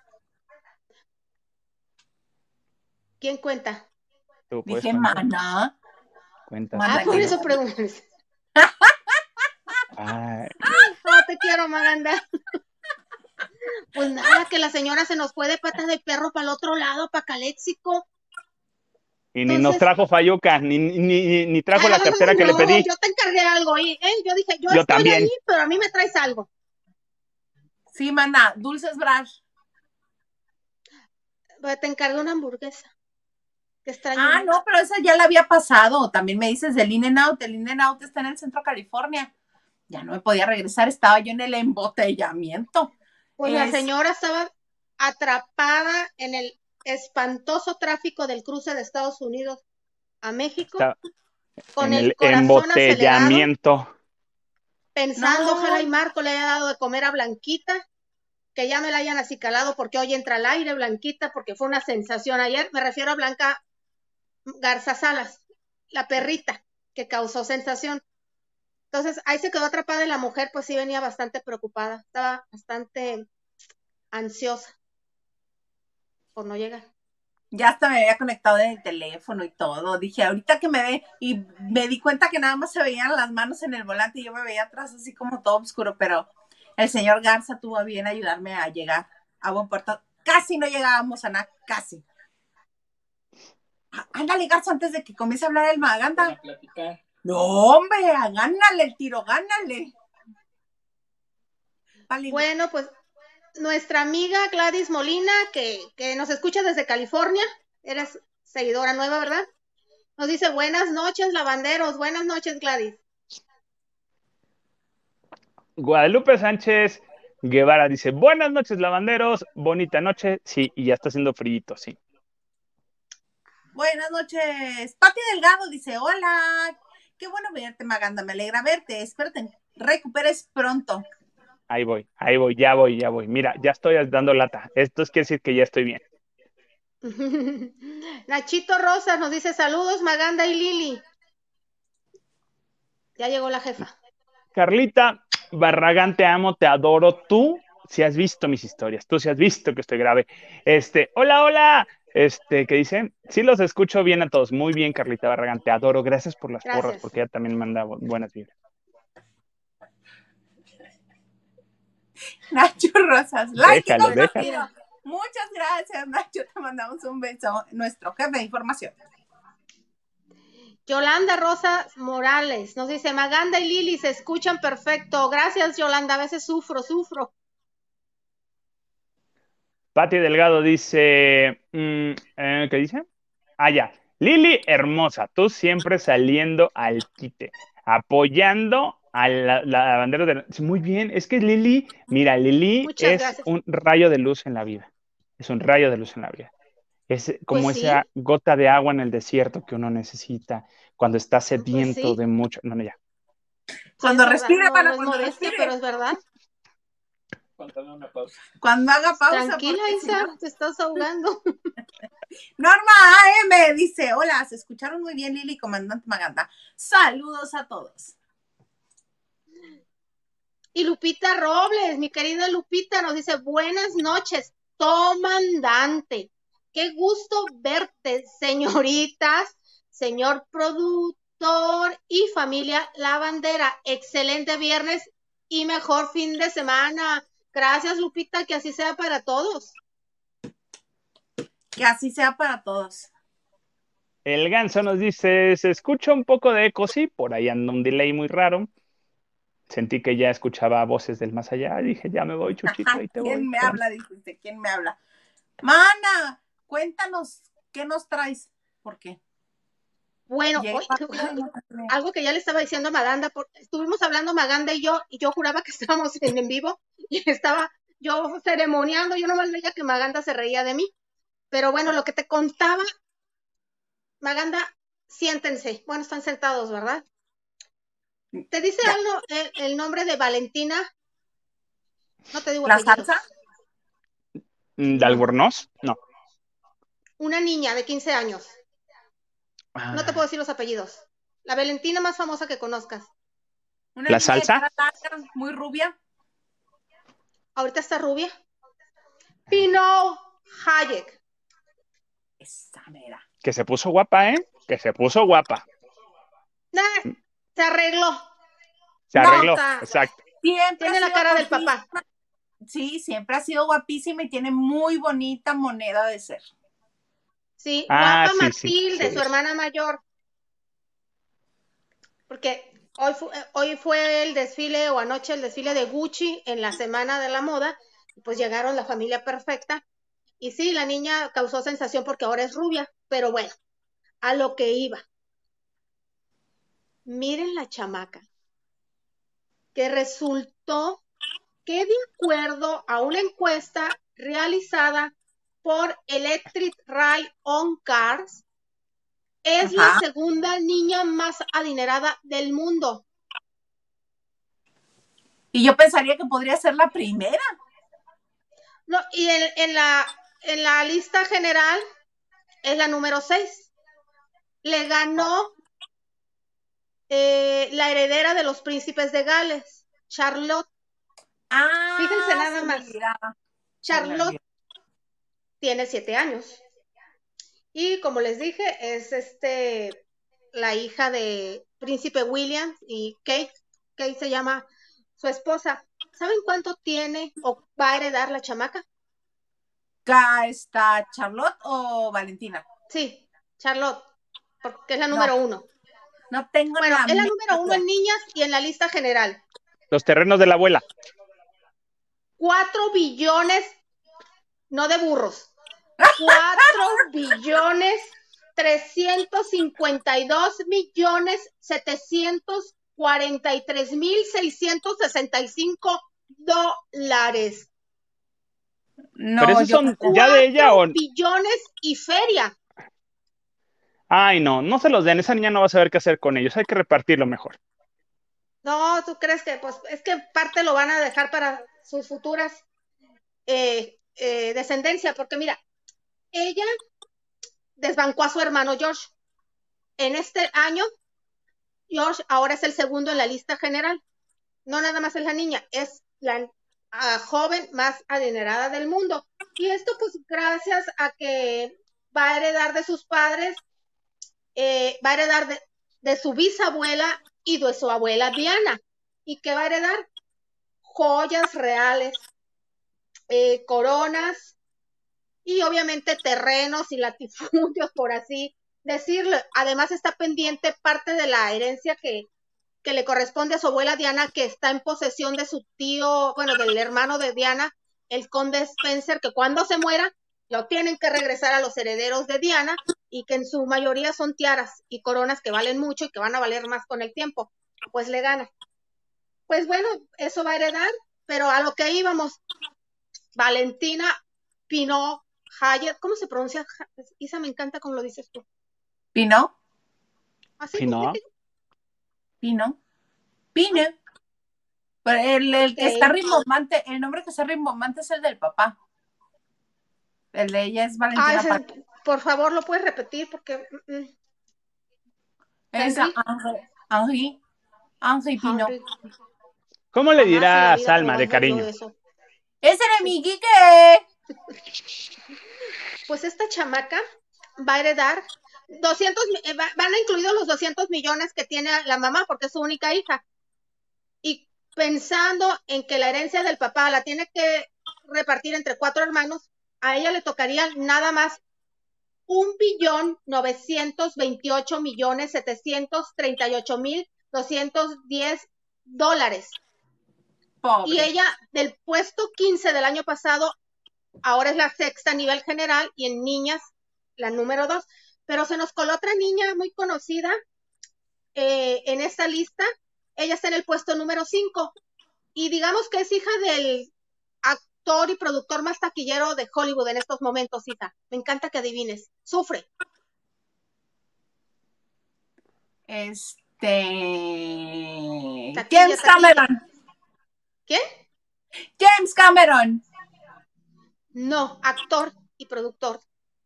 ¿Quién cuenta? Dije, mana. Cuéntales. Ah, por eso preguntas. Ay. Te quiero, Maganda. Pues nada, que la señora se nos fue de patas de perro para el otro lado, para Caléxico. Y ni nos trajo Fayuca, ni, ni, ni trajo la cartera que le pedí. Yo te encargué algo, ¿eh? Yo dije, yo, estoy también. ahí, pero a mí me traes algo. Sí, mana, dulces brush. Pues te encargué una hamburguesa. Extraño. Ah, no, pero esa ya la había pasado. También me dices del In Out. El In Out está en el centro de California. Ya no me podía regresar, estaba yo en el embotellamiento. Pues la señora estaba atrapada en el espantoso tráfico del cruce de Estados Unidos a México. con el, embotellamiento. Pensando, ojalá y Marco le haya dado de comer a Blanquita, que ya me la hayan acicalado porque hoy entra al aire Blanquita, porque fue una sensación ayer. Me refiero a Blanca Garza Salas, la perrita que causó sensación. Entonces ahí se quedó atrapada y la mujer pues sí venía bastante preocupada, estaba bastante ansiosa por no llegar. Ya hasta me había conectado en el teléfono y todo. Dije, ahorita que me ve, y me di cuenta que nada más se veían las manos en el volante y yo me veía atrás así como todo oscuro, pero el señor Garza tuvo bien ayudarme a llegar a buen puerto. Casi no llegábamos a nada, casi. Ándale, Garza, antes de que comience a hablar el Maganda. No, hombre, gánale el tiro, gánale. Bueno, pues nuestra amiga Gladys Molina, que, que nos escucha desde California, eres seguidora nueva, ¿verdad? Nos dice buenas noches, lavanderos, buenas noches, Gladys. Guadalupe Sánchez Guevara dice, buenas noches, lavanderos, bonita noche, sí, y ya está haciendo frío, sí. Buenas noches. Pati Delgado dice, hola, qué bueno verte, Maganda, me alegra verte, espero te recuperes pronto. Ahí voy, ahí voy, ya voy, ya voy. Mira, ya estoy dando lata. Esto es quiere decir que ya estoy bien. Nachito Rosas nos dice saludos, Maganda y Lili. Ya llegó la jefa. Carlita Barragán, te amo, te adoro. Tú, si has visto mis historias, tú si has visto que estoy grave. Este, hola, hola. Este, ¿qué dice? Sí los escucho bien a todos. Muy bien, Carlita Barragán, te adoro. Gracias por las porras, porque ella también manda buenas vibras. Nacho Rosas. Like Muchas gracias, Nacho. Te mandamos un beso. Nuestro jefe de información. Yolanda Rosas Morales nos dice, Maganda y Lili se escuchan perfecto. Gracias, Yolanda. A veces sufro, sufro. Pati Delgado dice, mm, eh, ¿qué dice? Ah, ya. Lili, hermosa, tú siempre saliendo al quite, apoyando a la, bandera de... Muy bien, es que Lili, mira, Lili es un rayo de luz en la vida. Es un rayo de luz en la vida. Es como pues esa gota de agua en el desierto que uno necesita cuando está pues sediento de mucho. No, no, ya. Cuando respira, para no pero es verdad. Cuando haga una pausa. Cuando haga pausa. Tranquila, Isa, te estás ahogando. Norma AM dice: Hola, se escucharon muy bien, Lili, comandante Maganda. Saludos a todos. Y Lupita Robles, mi querida Lupita, nos dice, buenas noches, comandante. Qué gusto verte, señoritas, señor productor y familia La Bandera. Excelente viernes y mejor fin de semana. Gracias, Lupita, que así sea para todos. Que así sea para todos. El ganso nos dice, se escucha un poco de eco, sí, por ahí anda un delay muy raro sentí que ya escuchaba voces del más allá. Dije, ya me voy, Chuchito, ahí te ¿Quién me habla? Dijiste, ¿quién me habla? Mana, cuéntanos, ¿qué nos traes? ¿Por qué? Bueno, hoy- algo que ya le estaba diciendo a Maganda, por- estuvimos hablando Maganda y yo, y yo juraba que estábamos en, en vivo, y estaba yo ceremoniando, yo nomás veía que Maganda se reía de mí. Pero bueno, lo que te contaba, Maganda, siéntense. Bueno, están sentados, ¿verdad? ¿Te dice Ya. algo el, el nombre de Valentina? No te digo ¿La salsa? ¿De Albornoz? No. Una niña de 15 años. No te Ah, puedo decir los apellidos. La Valentina más famosa que conozcas. Una ¿La salsa? larga, muy rubia. Ahorita está rubia. Pino Hayek. Esa mera. Que se puso guapa, ¿eh? Que se puso guapa. Nah, se arregló. Se No, arregló. Exacto. Siempre Tiene ha la sido cara del guapísima. papá. Sí, siempre ha sido guapísima y tiene muy bonita moneda de ser. Sí, Ah, guapa sí, Matilde, sí. su hermana mayor. Porque hoy, fu- eh, hoy fue el desfile o anoche el desfile de Gucci en la Semana de la Moda. Pues llegaron la familia perfecta. Y sí, la niña causó sensación porque ahora es rubia. Pero bueno, a lo que iba. Miren la chamaca. Que resultó que de acuerdo a una encuesta realizada por Electric Ride on Cars, es la segunda niña más adinerada del mundo. Y yo pensaría que podría ser la primera. No, y en, en la, en la lista general es la número 6. Le ganó eh, la heredera de los príncipes de Gales, Charlotte. Ah, Fíjense nada más. mira. Charlotte tiene siete años. Y como les dije, es este la hija de Príncipe William y Kate. Kate se llama su esposa. ¿Saben cuánto tiene o va a heredar la chamaca? Acá está Charlotte o Valentina. Sí, Charlotte, porque es la No. número uno. No tengo Bueno, la es la número uno en niñas y en la lista general. Los terrenos de la abuela. Cuatro billones, no de burros, cuatro billones trescientos cincuenta y dos millones setecientos cuarenta y tres mil seiscientos sesenta y cinco dólares. No, Pero esos son ya de ella o. Billones y feria. Ay, no, no se los den. Esa niña no va a saber qué hacer con ellos. Hay que repartirlo mejor. No, ¿tú crees que pues es que parte lo van a dejar para sus futuras eh, eh, descendencia? Porque mira, ella desbancó a su hermano George. En este año, George ahora es el segundo en la lista general. No nada más es la niña, es la joven más adinerada del mundo. Y esto pues gracias a que va a heredar de sus padres, eh, va a heredar de, de su bisabuela y de su abuela Diana. ¿Y qué va a heredar? Joyas reales, eh, coronas y obviamente terrenos y latifundios, por así decirlo. Además está pendiente parte de la herencia que, que le corresponde a su abuela Diana, que está en posesión de su tío, bueno, del hermano de Diana, el conde Spencer, que cuando se muera lo tienen que regresar a los herederos de Diana y que en su mayoría son tiaras y coronas que valen mucho y que van a valer más con el tiempo. Pues le gana. Pues bueno, eso va a heredar, pero a lo que íbamos, Valentina Pinot Hayek, ¿cómo se pronuncia? Isa, me encanta cómo lo dices tú. ¿Pino? ¿Así? Pinot. ¿Pino? ¿Pino? Pero el, el que está rimbombante, el nombre que está rimbombante es el del papá. El de ella es Ah, Valentina ese- Paz. por favor, lo puedes repetir porque... mm, mm, Es Henry. Henry. Pino. ¿Cómo le dirás Alma de cariño? Ese era mi Quique. Pues esta chamaca va a heredar 200, mi- eh, va- van a incluidos los 200 millones que tiene la mamá porque es su única hija. Y pensando en que la herencia del papá la tiene que repartir entre cuatro hermanos, a ella le tocaría nada más un billón 928 millones 738 mil 210 dólares. Pobre. Y ella, del puesto 15 del año pasado, ahora es la sexta a nivel general y en niñas, la número dos. Pero se nos coló otra niña muy conocida eh, en esta lista. Ella está en el puesto número 5 y digamos que es hija del actor y productor más taquillero de Hollywood en estos momentos, hija. Me encanta que adivines. Sufre. Este. James Cameron. ¿Quién? James Cameron. No, actor y productor.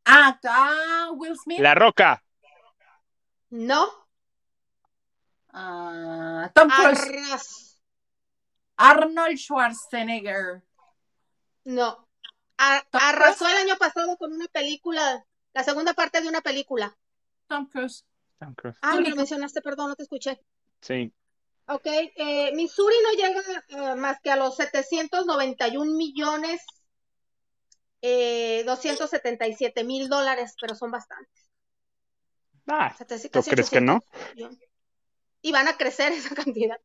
Ah, ah Will Smith. La Roca. No. Ah, Tom Cruise. Arnold Schwarzenegger. No. A- Tom arrasó Cruise. el año pasado con una película, la segunda parte de una película. Tom Cruise. Tom Cruise. Ah, me lo mencionaste, perdón, no te escuché. Sí. Ok, eh, Missouri no llega eh, más que a los 791 millones, eh, 277 mil dólares, pero son bastantes. Ah, O sea, te- ¿tú crees que no? 800 millones. Y van a crecer esa cantidad,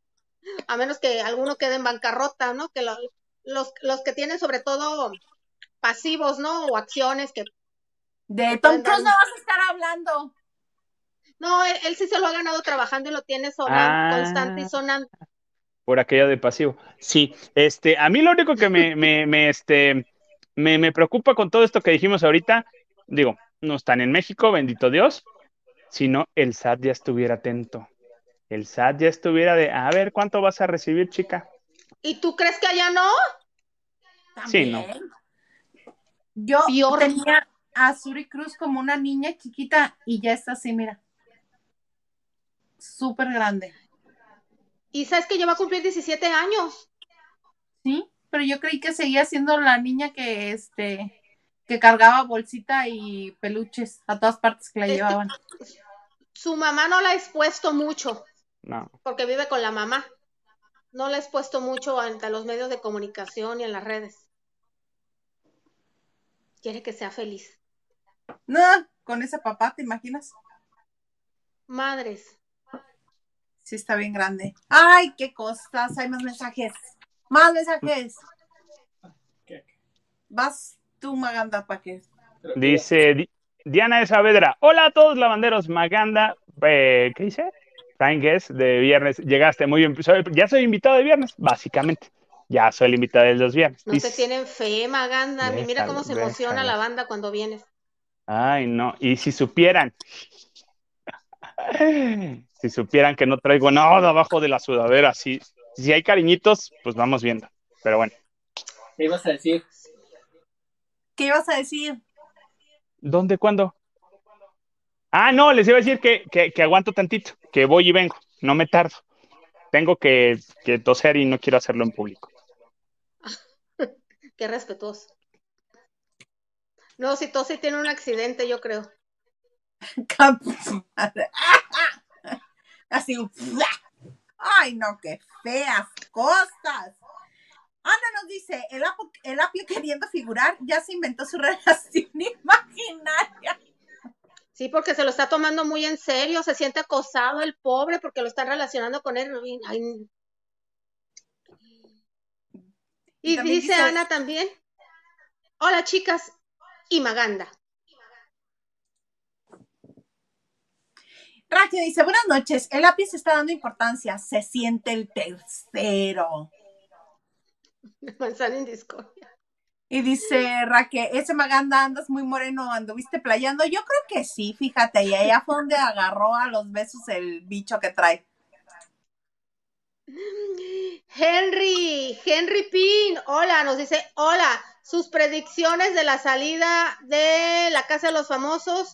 a menos que alguno quede en bancarrota, ¿no? Que lo- los, los que tienen sobre todo pasivos, ¿no? O acciones que... De Tom Cruise no vas a estar hablando. No, él, él sí se lo ha ganado trabajando y lo tiene Ah. sonando, constante y sonando. Por aquello de pasivo. Sí, este, a mí lo único que me, me, me, este, me, me preocupa con todo esto que dijimos ahorita, digo, no están en México, bendito Dios, sino el SAT ya estuviera atento. El SAT ya estuviera de, a ver, ¿cuánto vas a recibir, chica? ¿Y tú crees que allá no? Sí, no. Yo tenía a Suri Cruz como una niña chiquita y ya está así, mira. Súper grande. Y sabes que va a cumplir 17 años. Sí, pero yo creí que seguía siendo la niña que este que cargaba bolsita y peluches a todas partes que la Este- llevaban. Su mamá no la ha expuesto mucho, No, porque vive con la mamá. No la ha expuesto mucho ante los medios de comunicación y en las redes. Quiere que sea feliz. No, con ese papá, ¿te imaginas? Madres. Sí, está bien grande. Ay, qué cosas. Hay más mensajes. Más mensajes. Vas tú, Maganda, para que. dice Di- Diana de Saavedra, hola a todos lavanderos, Maganda, eh, ¿qué dice? Frank Guest de viernes, llegaste muy bien, Soy- ya soy invitado de viernes, básicamente, ya soy el invitado de los viernes. No te Dice- tienen fe, Maganda. Mira cómo se emociona déjalo. la banda cuando vienes. Ay, no, y si supieran, si supieran que no traigo nada abajo de la sudadera, si, si hay cariñitos, pues vamos viendo, pero bueno, ¿Qué ibas a decir? ¿Qué ibas a decir? ¿dónde, cuándo? Ah, no, les iba a decir que, que, que aguanto tantito, que voy y vengo, no me tardo. Tengo que, que toser y no quiero hacerlo en público. Qué respetuoso. No, si Tosi tiene un accidente, yo creo. Así. Ay, no, qué feas cosas. Ana nos dice, el, apio queriendo figurar ya se inventó su relación imaginaria. Sí, porque se lo está tomando muy en serio, se siente acosado el pobre porque lo están relacionando con él. Ay. Y Y también dice dice- Ana también, hola chicas y Maganda. Raquel dice, buenas noches, el se está dando importancia, se siente el tercero. Manzana en discordia. Y dice Raquel, ese Maganda andas muy moreno, anduviste playando. Yo creo que sí, fíjate, y allá fue donde agarró a los besos el bicho que trae. Henry, Henry Pin, hola, nos dice, hola, sus predicciones de la salida de la Casa de los Famosos.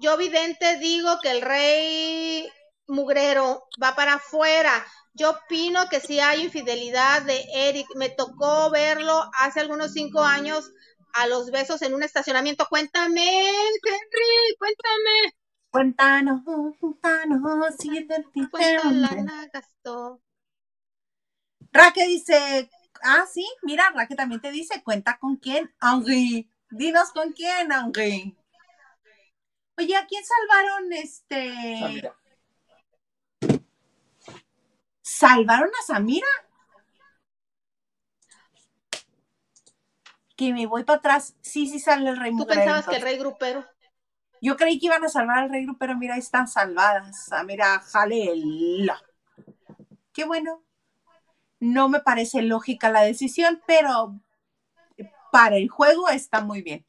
Yo vidente digo que el rey mugrero va para afuera. Yo opino que si hay infidelidad de Eric, me tocó verlo hace algunos cinco años a los besos en un estacionamiento. Cuéntame, Henry, cuéntame. Cuéntanos, cuéntanos, si ¿Cuánta lana gastó? Raquel dice, ah, sí, mira, Raquel también te dice, cuenta con quién, Henri. Dinos con quién, Henri. Oye, ¿a quién salvaron este? Samira. ¿Salvaron a Samira? Que me voy para atrás. Sí, sí sale el rey ¿Tú pensabas que el rey grupero? Yo creí que iban a salvar al rey, pero mira, ahí están salvadas. Ah, mira, jalela. Qué bueno. No me parece lógica la decisión, pero para el juego está muy bien.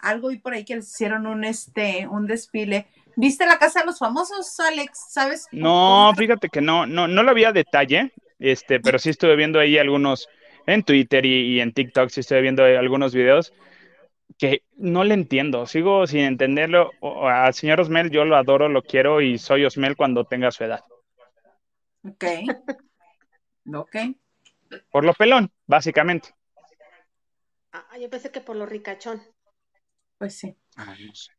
Algo vi por ahí que les hicieron un este un desfile. ¿Viste la casa de los famosos, Alex? ¿Sabes? No, fíjate que no, no, no lo había a detalle, este, pero sí estuve viendo ahí algunos en Twitter y, y en TikTok, sí estuve viendo algunos videos que no le entiendo, sigo sin entenderlo. O- o Al señor Osmel yo lo adoro, lo quiero y soy Osmel cuando tenga su edad. Ok. Ok. Por lo pelón, básicamente. Ah, yo pensé que por lo ricachón. Pues sí. Ah, no sé.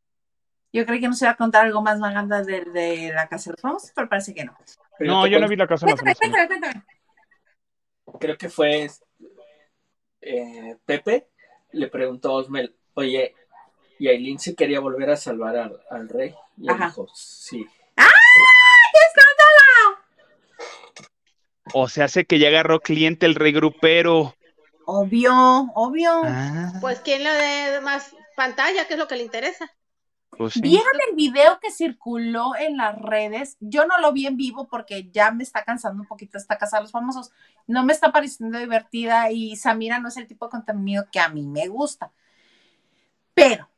Yo creí que nos iba a contar algo más maganda de, de la casa de los famosos, pero parece que no. Pero No, yo no vi la casa de los famosos. cuéntame, cuéntame. Creo que fue eh, Pepe, le preguntó a Osmel, oye, ¿y Aileen se quería volver a salvar al, al rey? Y él dijo, sí. O se hace que ya agarró cliente el rey grupero. Obvio, obvio. Ah, Pues quién le dé más pantalla, que es lo que le interesa. pues sí. ¿Vieron el video que circuló en las redes? Yo no lo vi en vivo porque ya me está cansando un poquito esta casa de los famosos. No me está pareciendo divertida y Samira no es el tipo de contenido que a mí me gusta. Pero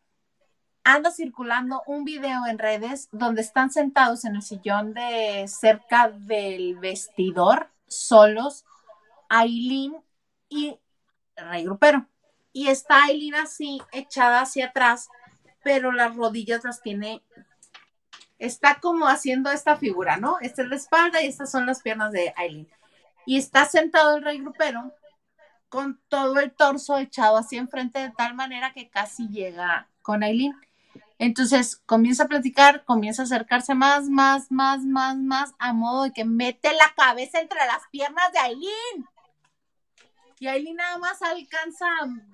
anda circulando un video en redes donde están sentados en el sillón de cerca del vestidor, solos, Aileen y Rey Grupero. Y está Aileen así, echada hacia atrás, pero las rodillas las tiene. Está como haciendo esta figura, ¿no? Esta es la espalda y estas son las piernas de Aileen. Y está sentado el Rey Grupero con todo el torso echado hacia enfrente de tal manera que casi llega con Aileen. Entonces comienza a platicar, comienza a acercarse más, más, más, más, más, a modo de que mete la cabeza entre las piernas de Aileen. Y Aileen nada más alcanza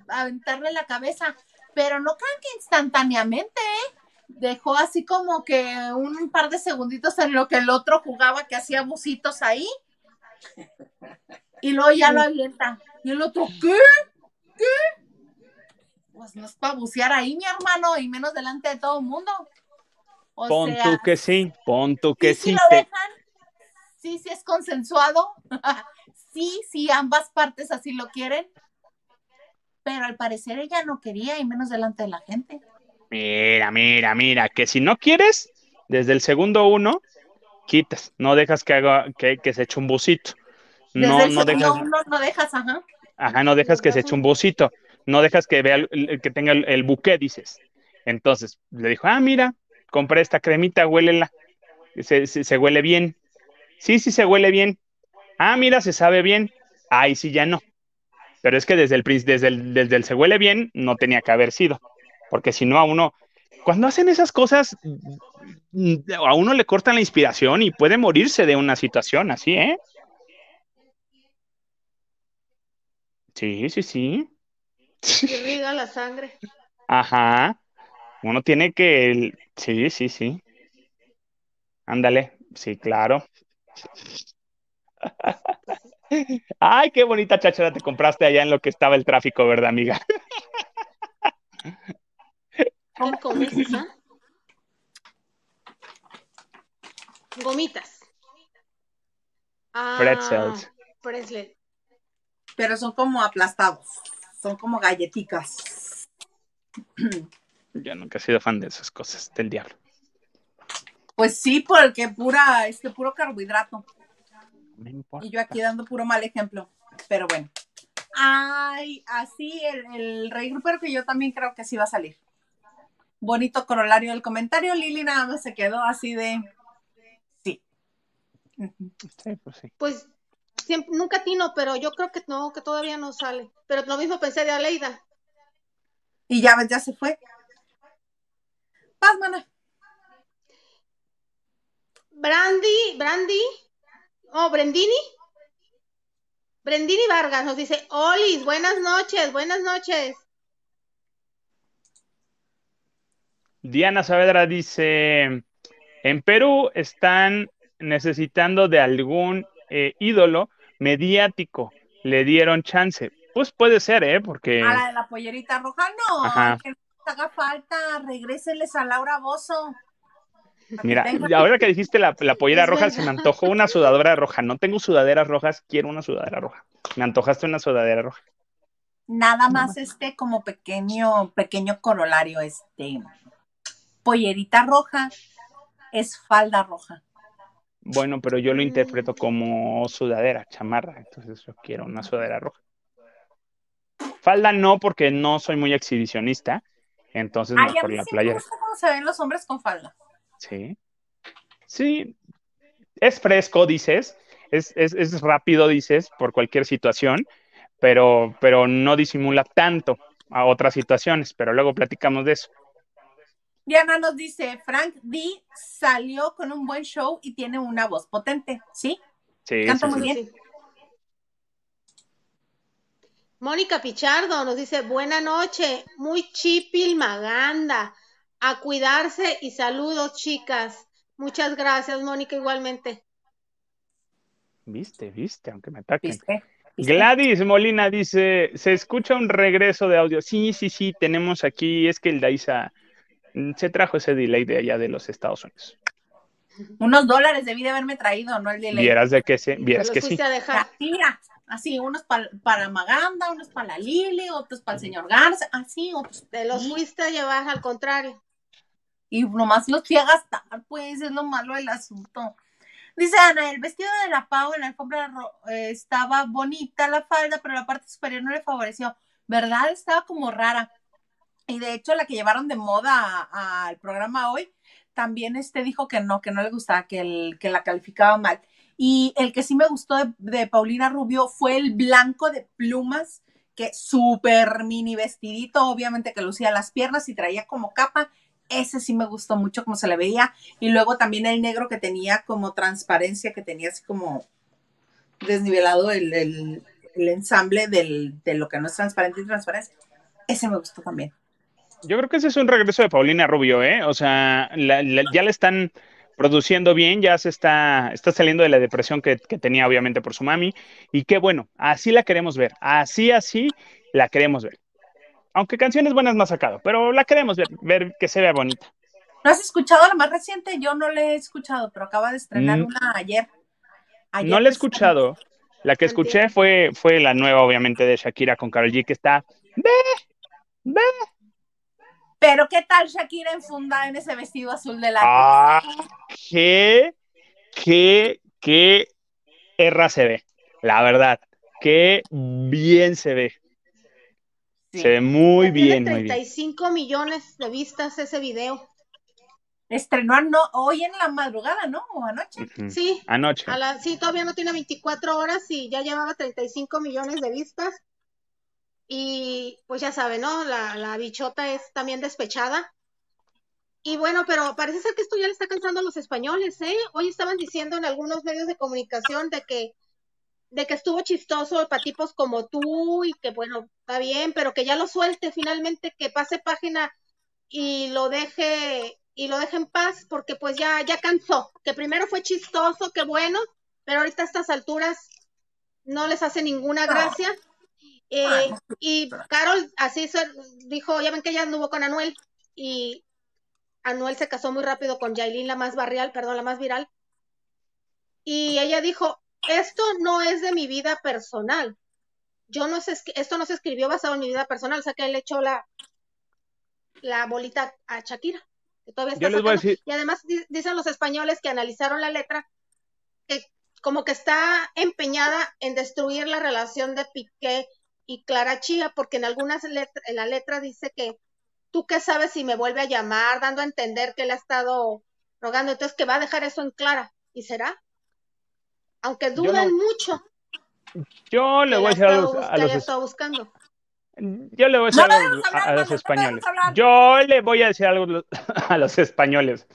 a aventarle la cabeza, pero no crean que instantáneamente, ¿eh? Dejó así como que un par de segunditos en lo que el otro jugaba, que hacía bucitos ahí. Y luego ya lo avienta. Y el otro, ¿qué? ¿Qué? Pues no es para bucear ahí, mi hermano, y menos delante de todo el mundo. O Pon sea, tú que sí, pon tú que sí, sí sí. lo te- dejan, sí, sí es consensuado, sí, sí, ambas partes así lo quieren, pero al parecer ella no quería, y menos delante de la gente. Mira, mira, mira, que si no quieres, desde el segundo uno, quitas, no dejas que haga, que, que se eche un busito. Desde No, el no dejas, uno no dejas, ajá. ajá, no dejas que se eche un busito, no dejas que vea, que tenga el, el buque, dices. Entonces, le dijo, ah, mira, compré esta cremita, huélela, se, se, se huele bien. Sí, sí, se huele bien. Ah, mira, se sabe bien. Ay, sí, ya no. Pero es que desde el, desde el, desde el se huele bien, no tenía que haber sido. Porque si no, a uno, cuando hacen esas cosas, a uno le cortan la inspiración y puede morirse de una situación así, ¿eh? Sí, sí, sí. Irriga la sangre. Ajá. Uno tiene que, sí, sí, sí. Ándale, sí, claro. Ay, qué bonita cháchara te compraste allá en lo que estaba el tráfico, ¿verdad, amiga? ¿Qué comes, ah? Gomitas. Ah, Pretzels. pretzel. Pero son como aplastados, son como galletitas. Yo nunca he sido fan de esas cosas del diablo. Pues sí, porque pura, este puro carbohidrato. No me importa. Y yo aquí dando puro mal ejemplo. Pero bueno. Ay, así el, el rey grupero que yo también creo que sí va a salir. Bonito corolario del comentario. Lili nada más se quedó así de. Sí. Pues sí. Pues siempre, nunca tino, pero yo creo que no, que todavía no sale. Pero lo mismo pensé de Aleida. Y ya ves, ya se fue. Paz, mana. Brandy, Brandy, oh, Brendini. Brendini Vargas nos dice, Olis, buenas noches, buenas noches. Diana Saavedra dice, en Perú están necesitando de algún eh, ídolo mediático. Le dieron chance. Pues puede ser, ¿eh? Porque... A la de la pollerita roja, no. Ajá. que haga falta, regrésenles a Laura Bozo. Mira, ahora que dijiste la, la pollera roja, se me antojó una sudadera roja. No tengo sudaderas rojas, quiero una sudadera roja. Me antojaste una sudadera roja. Nada más este como pequeño, pequeño corolario, este pollerita roja es falda roja. Bueno, pero yo lo interpreto como sudadera, chamarra, entonces yo quiero una sudadera roja. Falda no, porque no soy muy exhibicionista, entonces Ay, a mejor mí la sí me playera. gusta cómo se ven los hombres con falda. Sí. Sí. Es fresco, dices. Es, es, es rápido, dices, por cualquier situación, pero, pero no disimula tanto a otras situaciones. Pero luego platicamos de eso. Diana nos dice, Frank D salió con un buen show y tiene una voz potente, ¿sí? Sí, Canta sí, muy sí. bien. Sí. Mónica Pichardo nos dice, buena noche, muy chipil maganda, a cuidarse y saludos chicas. Muchas gracias, Mónica, igualmente. Viste, viste, aunque me ataquen. ¿Viste? ¿Viste? Gladys Molina dice, se escucha un regreso de audio. Sí, sí, sí, tenemos aquí, es que el Daisa mm, se trajo ese delay de allá de los Estados Unidos. Unos dólares debí de haberme traído, no el de Vieras de que se, Te vieras que sí. a dejar. Así, mira, así, unos pa- para Maganda, unos para la Lili, otros para el señor Garza, así, otros. Te los fuiste a llevar al contrario. Y nomás los fui a gastar, pues, es lo malo del asunto. Dice Ana, el vestido de la Pau en la alfombra eh, estaba bonita la falda, pero la parte superior no le favoreció. ¿Verdad? Estaba como rara. Y de hecho, la que llevaron de moda al programa hoy, también este dijo que no, que no le gustaba, que, el, que la calificaba mal. Y el que sí me gustó de, de Paulina Rubio fue el blanco de plumas, que súper mini vestidito, obviamente que lucía las piernas y traía como capa. Ese sí me gustó mucho como se le veía. Y luego también el negro que tenía como transparencia, que tenía así como desnivelado el, el- el ensamble del- de lo que no es transparente y transparencia. Ese me gustó también. Yo creo que ese es un regreso de Paulina Rubio, ¿eh? O sea, la- la- ya le están produciendo bien, ya se está, está saliendo de la depresión que, que tenía obviamente por su mami. Y qué bueno, así la queremos ver, así, así la queremos ver. Aunque canciones buenas no ha sacado, pero la queremos ver, ver que se vea bonita. ¿No has escuchado la más reciente? Yo no le he escuchado, pero acaba de estrenar Mm. una ayer. Ayer No la he escuchado. La que escuché fue, fue la nueva, obviamente, de Shakira con Karol G, que está. Ve, ve. Pero ¿qué tal Shakira enfundada en ese vestido azul de la Ah, qué, qué, qué erra se ve. La verdad, qué bien se ve. Sí. Se ve muy Ya bien, Tiene muy bien. 35 millones de vistas ese video. Estrenó hoy en la madrugada, ¿no? O anoche. Sí, Anoche. a la, sí, todavía no tiene 24 horas y ya llevaba 35 millones de vistas. Y pues ya sabe, ¿no? La, la bichota es también despechada. Y bueno, pero parece ser que esto ya le está cansando a los españoles, ¿eh? Hoy estaban diciendo en algunos medios de comunicación de que, de que estuvo chistoso para tipos como tú y que bueno, está bien, pero que ya lo suelte finalmente, que pase página y lo deje y lo deje en paz porque pues ya ya cansó, que primero fue chistoso, que bueno, pero ahorita a estas alturas no les hace ninguna gracia. Eh, y Carol así se dijo, ya ven que ella anduvo con Anuel y Anuel se casó muy rápido con Yailin, la más barrial, perdón, la más viral. Y ella dijo, esto no es de mi vida personal. Yo no sé, esto no se escribió basado en mi vida personal, o sea que él echó la, la bolita a Shakira. Que todavía está Yo les voy a decir- Y además di- dicen los españoles que analizaron la letra que como que está empeñada en destruir la relación de Piqué y Clara Chía, porque en algunas letras, en la letra dice que tú qué sabes si me vuelve a llamar, dando a entender que él ha estado rogando, entonces que va a dejar eso en Clara, ¿y será? Aunque no- mucho Yo le voy a decir a los, a los es- buscando. yo le voy a decir No algo a, hablar, a los no españoles. Yo le voy a decir algo a los- a los españoles.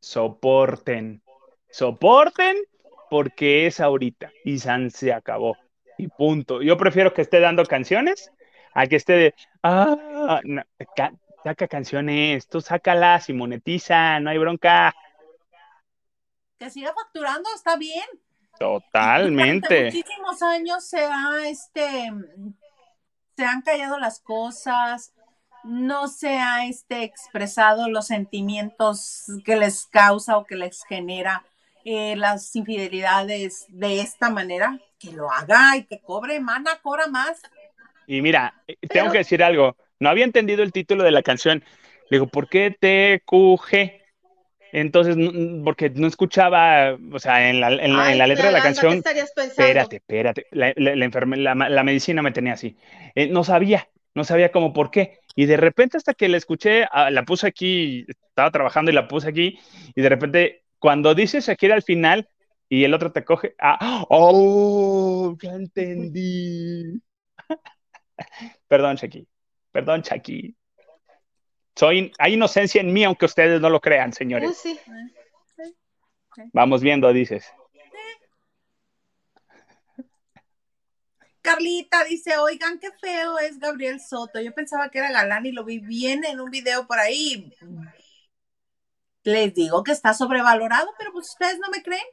Soporten, soporten porque es ahorita y San se acabó y punto. Yo prefiero que esté dando canciones a que esté de, ah, no, ca- saca canciones, tú sácalas y monetiza, no hay bronca. Que siga facturando, está bien. Durante Totalmente. muchísimos años se ha, este, se han callado las cosas. no se ha este, expresado los sentimientos que les causa o que les genera eh, las infidelidades de esta manera, que lo haga y que cobre, mana, cobra más. Y mira, eh, tengo que decir algo. No había entendido el título de la canción. Le digo, ¿por qué TQG? Entonces, porque no escuchaba, o sea, en la, en, la letra de la canción. Espérate, espérate. La, la, la, medicina me tenía así. Eh, no sabía, no sabía cómo por qué. Y de repente, hasta que la escuché, ah, la puse aquí, estaba trabajando y la puse aquí, y de repente, cuando dice Shakira al final y el otro te coge, ah, ¡oh! Ya entendí. Perdón, Shaki. Perdón, Shaki. Soy, hay inocencia en mí, aunque ustedes no lo crean, señores. Vamos viendo, dices. Carlita dice, oigan, qué feo es Gabriel Soto. Yo pensaba que era galán y lo vi bien en un video por ahí. Les digo que está sobrevalorado, pero pues ustedes no me creen.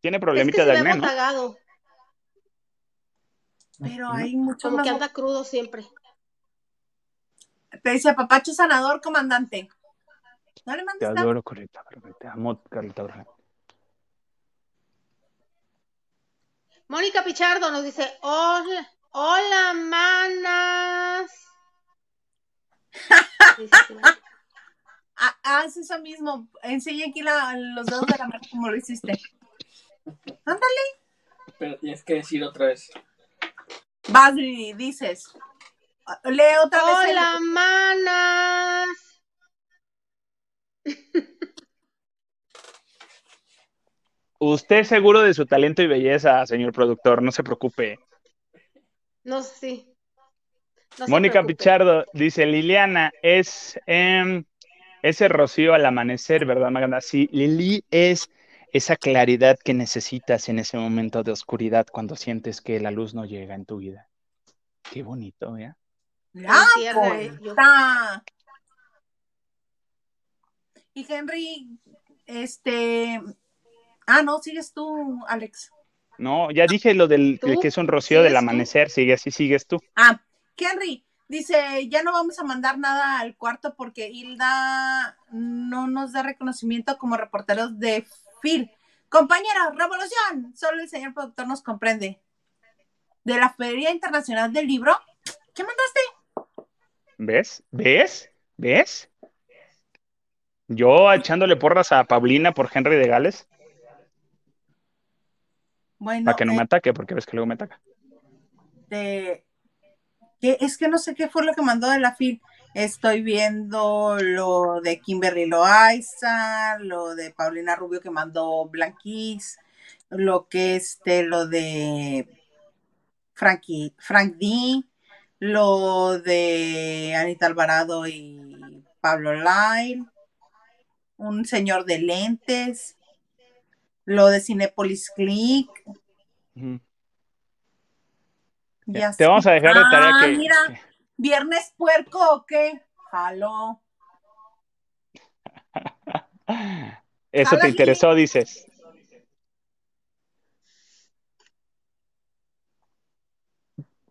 Tiene problemitas de acné, ¿no? Pero hay mucho Como que anda crudo siempre. Te dice papacho sanador, comandante. No le mandes Te adoro, Carlita, te amo, Carlita. Mónica Pichardo nos dice, hola, hola, manas. Ah, haz eso mismo. Enseña aquí los dedos de la mano como lo hiciste. Ándale. Pero tienes que decir otra vez. Vas y dices. Lee otra vez. Hola, manas. Usted seguro de su talento y belleza, señor productor, no se preocupe. No, sí. Mónica Pichardo dice, Liliana, es em, ese rocío al amanecer, ¿verdad, Maganda? Sí, Lili es esa claridad que necesitas en ese momento de oscuridad cuando sientes que la luz no llega en tu vida. Qué bonito, ¿ya? Y Henry, este, ah, no, sigues tú, Alex. No, ya dije lo del que es un rocío del amanecer, sigue así, sigues tú. Ah, Henry, dice, ya no vamos a mandar nada al cuarto porque Hilda no nos da reconocimiento como reporteros de FIL. Compañeros, revolución, solo el señor productor nos comprende. De la Feria Internacional del Libro, ¿qué mandaste? ¿Ves? ¿Ves? ¿Ves? Yo echándole porras a Paulina por Henry de Gales. Bueno, para que no me eh, ataque, porque ves que luego me ataca. De... Es que no sé qué fue lo que mandó de la FIL. Estoy viendo lo de Kimberly Loaiza, lo de Paulina Rubio que mandó Blanquis, lo que este, lo de Frankie, Frank D, lo de Anita Alvarado y Pablo Lyle, un señor de lentes, lo de Cinepolis Click. Te vamos a dejar de tarea ah, Mira, viernes puerco o qué? Jalo. Eso te interesó, dices.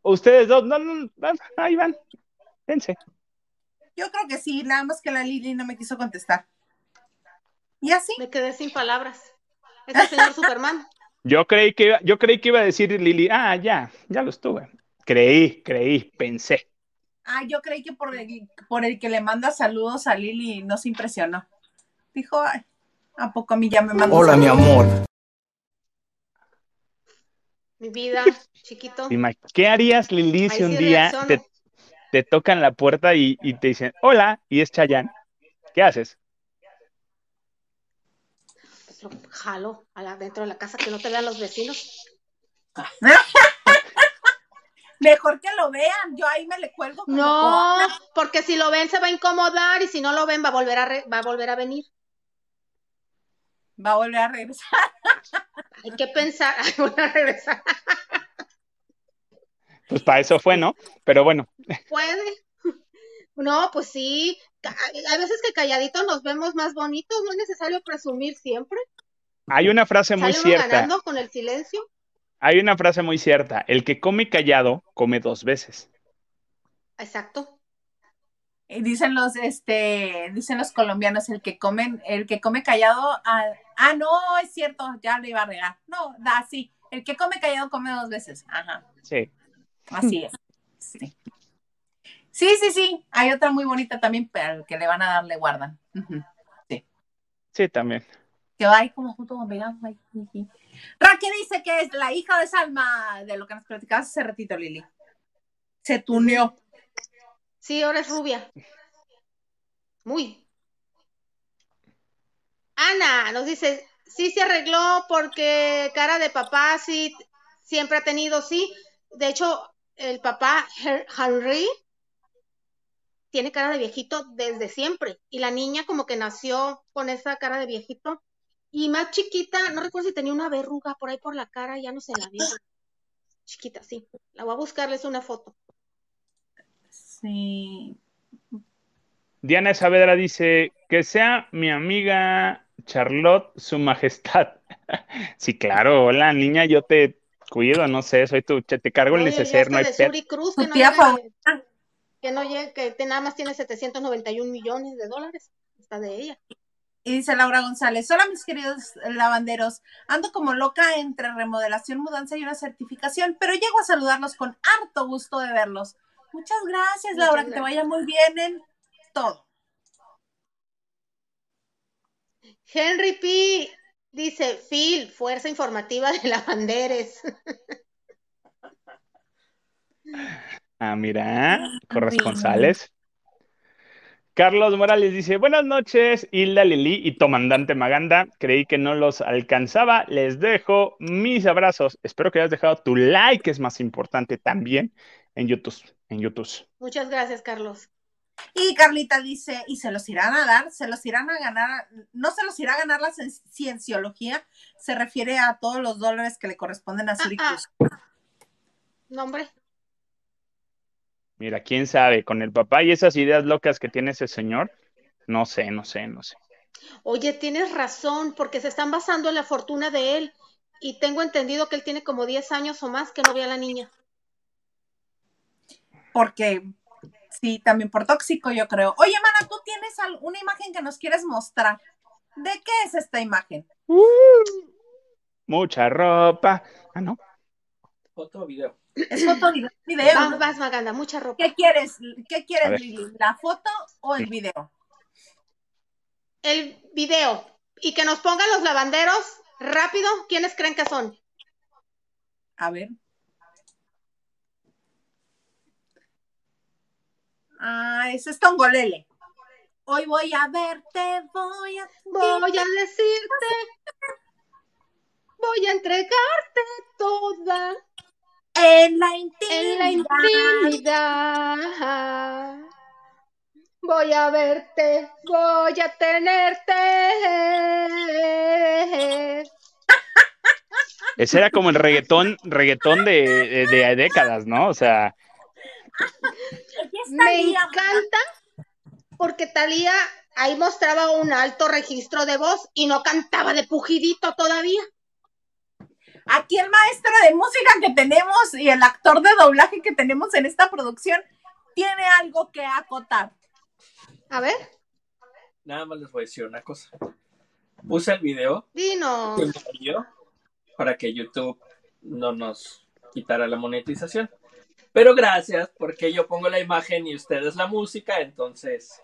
Ustedes dos, no, no, ahí van, dense. Yo creo que sí, nada más que la Lili no me quiso contestar. Y así. Me quedé sin palabras. Es el señor Superman. Yo creí que iba, yo creí que iba a decir Lili, ah, ya, ya lo estuve. Creí, creí, pensé. Ah, yo creí que por el, por el que le manda saludos a Lili no se impresionó. Dijo, ay, ¿a poco a mí ya me mandó Hola, mi amor. Mi vida, chiquito. ¿Qué harías, Lili, si un día te, tocan la puerta y, te dicen, hola, y es Chayanne? ¿Qué haces? Pues lo jalo dentro de la casa que no te vean los vecinos. Mejor que lo vean, yo ahí me le cuelgo. No, porque si lo ven se va a incomodar y si no lo ven va a volver a, va a, volver a venir. Va a volver a regresar. Hay que pensar, a regresar. Pues para eso fue, ¿no? Pero bueno. Puede. No, pues sí. Hay veces que calladitos nos vemos más bonitos, no es necesario presumir siempre. Hay una frase muy cierta. ganando con el silencio? Hay una frase muy cierta. El que come callado, come dos veces. Exacto. Y dicen los, este, dicen los colombianos, el que comen, el que come callado, ah, ah, no, es cierto, ya lo iba a regar. No, da, sí, el que come callado come dos veces. Ajá. Sí. Así es. Sí. Sí, sí, sí. Hay otra muy bonita también, pero que le van a dar le guardan. Ujú. Sí, también. Que va ahí como junto con sí, sí. Raquel dice que es la hija de Salma, de lo que nos platicabas hace ratito, Lili. Se tuneó. Sí, ahora es rubia. Muy. Ana nos dice, sí se arregló porque cara de papá sí siempre ha tenido, sí. De hecho, el papá Henry tiene cara de viejito desde siempre. Y la niña como que nació con esa cara de viejito. Y más chiquita, no recuerdo si tenía una verruga por ahí por la cara, ya no se la vio. Chiquita, sí. La voy a buscarles una foto. Sí. Diana Saavedra dice que sea mi amiga Charlotte, su majestad. Sí, claro, hola niña, yo te cuido, no sé, soy tu, te cargo el neceser, no hay. Suri Cruz, que no tía llega- que no llega, que te- nada más tiene 791 millones de dólares. Está de ella. Y dice Laura González, hola mis queridos lavanderos, ando como loca entre remodelación, mudanza y una certificación, pero llego a saludarlos con harto gusto de verlos. Muchas gracias, Muchas Laura, que te vaya muy bien en todo. Henry P. dice, Phil, fuerza informativa de lavanderes. Ah, mira, corresponsales. Carlos Morales dice, buenas noches, Hilda, Lili y Tomandante Maganda. Creí que no los alcanzaba. Les dejo mis abrazos. Espero que hayas dejado tu like, que es más importante también en YouTube. En YouTube. Muchas gracias, Carlos. Y Carlita dice, ¿y se los irán a dar? ¿Se los irán a ganar? ¿No se los irá a ganar la cien- cienciología? Se refiere a todos los dólares que le corresponden a Suri Ah, Cruz. Nombre. Mira, quién sabe, con el papá y esas ideas locas que tiene ese señor, no sé, no sé, no sé. Oye, tienes razón, porque se están basando en la fortuna de él. Y tengo entendido que él tiene como 10 años o más que no ve a la niña. Porque sí, también por tóxico, yo creo. Oye, Mana, tú tienes una imagen que nos quieres mostrar. ¿De qué es esta imagen? Mucha ropa. Ah, no. Foto o video. Es foto de video. Vas, Maganda, mucha ropa. ¿Qué quieres? ¿Qué quieres. Lili? ¿La foto o el video? El video. Y que nos pongan los lavanderos rápido. ¿Quiénes creen que son? A ver. Ah, ese es Tongolele. Hoy voy a verte, voy a... Voy a decirte. Voy a entregarte toda En la intimidad. en la intimidad. Voy a verte, voy a tenerte. Ese era como el reggaetón, reggaetón de, de- de décadas, ¿no? O sea, Me encanta porque Talía ahí mostraba un alto registro de voz y no cantaba de pujidito todavía. Aquí el maestro de música que tenemos y el actor de doblaje que tenemos en esta producción tiene algo que acotar. A ver, Nada más les voy a decir una cosa. Puse el video para que YouTube no nos quitara la monetización. Pero gracias, porque yo pongo la imagen y ustedes la música, entonces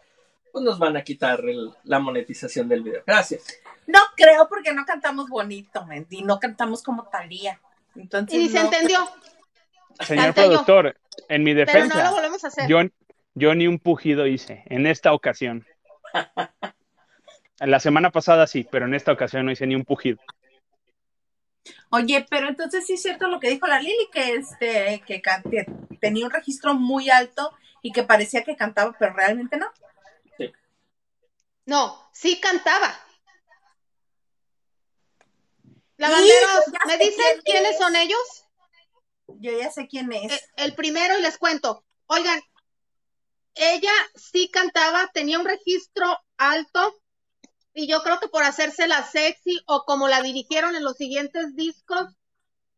pues nos van a quitar el- la monetización del video. Gracias. No creo porque no cantamos bonito, Mendy, no cantamos como Talía. Entonces, Y ni se entendió, señor Canté yo. productor, en mi pero no defensa, lo volvemos a hacer. yo, yo ni un pujido hice en esta ocasión. La semana pasada sí, pero en esta ocasión no hice ni un pujido. Oye, pero entonces sí es cierto lo que dijo la Lili, que este, que tenía un registro muy alto y que parecía que cantaba, pero realmente no. No, sí cantaba. Lavanderos, ¿me dicen quién quiénes es. son ellos? Yo ya sé quién es. El, el primero y les cuento. Oigan, ella sí cantaba, tenía un registro alto y yo creo que por hacerse la sexy o como la dirigieron en los siguientes discos,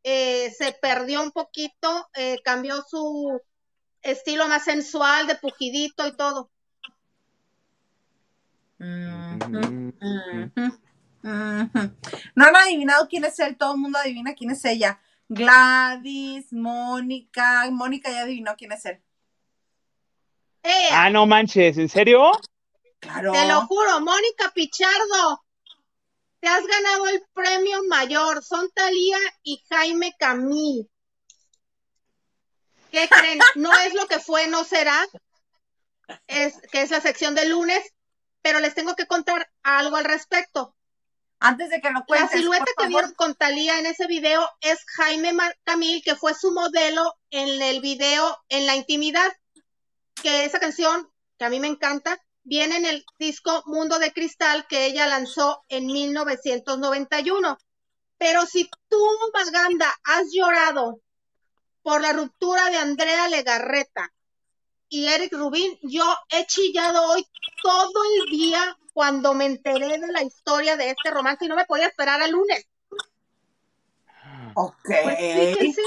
eh, se perdió un poquito, eh, cambió su estilo más sensual de pujidito y todo. No han adivinado quién es él, todo el mundo adivina quién es ella. Gladys, Mónica, Mónica ya adivinó quién es él. ¡Eh! Ah, no manches, ¿en serio? Claro. Te lo juro, Mónica Pichardo, te has ganado el premio mayor. Son Talía y Jaime Camil. ¿Qué creen? No es lo que fue, no será. Es que es la sección de lunes, pero les tengo que contar algo al respecto. Antes de que lo La cuentes, silueta por que vieron con Talía en ese video es Jaime Camil, que fue su modelo en el video En la Intimidad, que esa canción, que a mí me encanta, viene en el disco Mundo de Cristal que ella lanzó en 1991. Pero si tú, Maganda, has llorado por la ruptura de Andrea Legarreta y Eric Rubin, yo he chillado hoy todo el día cuando me enteré de la historia de este romance y no me podía esperar al lunes. Ok. Pues fíjense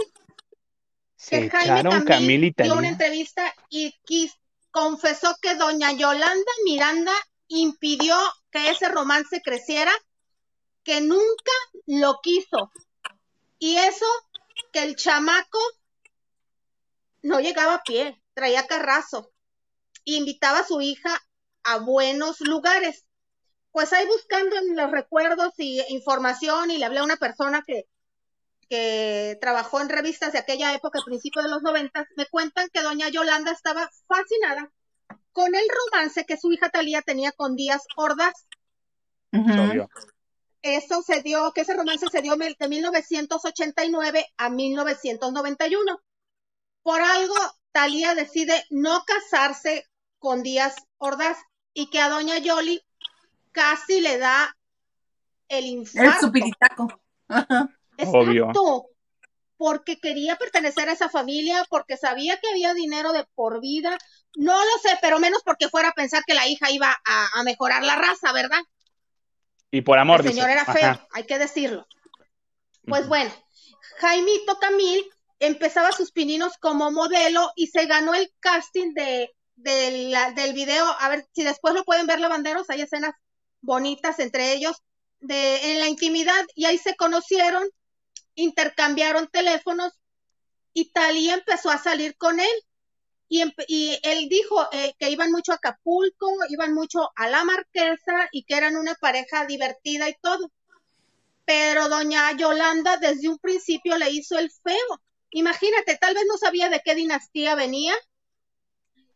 Se que Jaime Camil dio una entrevista y quis- confesó que doña Yolanda Miranda impidió que ese romance creciera, que nunca lo quiso. Y eso, que el chamaco no llegaba a pie, traía carrazo. Invitaba a su hija a buenos lugares. Pues ahí buscando en los recuerdos y información y le hablé a una persona que, que trabajó en revistas de aquella época, principios de los noventas, me cuentan que doña Yolanda estaba fascinada con el romance que su hija Talía tenía con Díaz Ordaz. Obvio. Eso se dio, que ese romance se dio de 1989 a 1991. Por algo, Talía decide no casarse con Díaz Ordaz y que a doña Yoli casi le da el El infarto. supiritaco. Ajá. Obvio. Exacto. Porque quería pertenecer a esa familia, porque sabía que había dinero de por vida. No lo sé, pero menos porque fuera a pensar que la hija iba a, a mejorar la raza, ¿verdad? Y por amor, El señor dice. era feo, Ajá. hay que decirlo. Pues bueno, Jaimito Camil empezaba sus pininos como modelo y se ganó el casting de, de la- del video. A ver si después lo pueden ver, lavanderos. Hay escenas bonitas entre ellos de, en la intimidad y ahí se conocieron, intercambiaron teléfonos y Talía empezó a salir con él. Y, y él dijo eh, que iban mucho a Acapulco, iban mucho a la Marquesa y que eran una pareja divertida y todo. Pero doña Yolanda desde un principio le hizo el feo. Imagínate, tal vez no sabía de qué dinastía venía,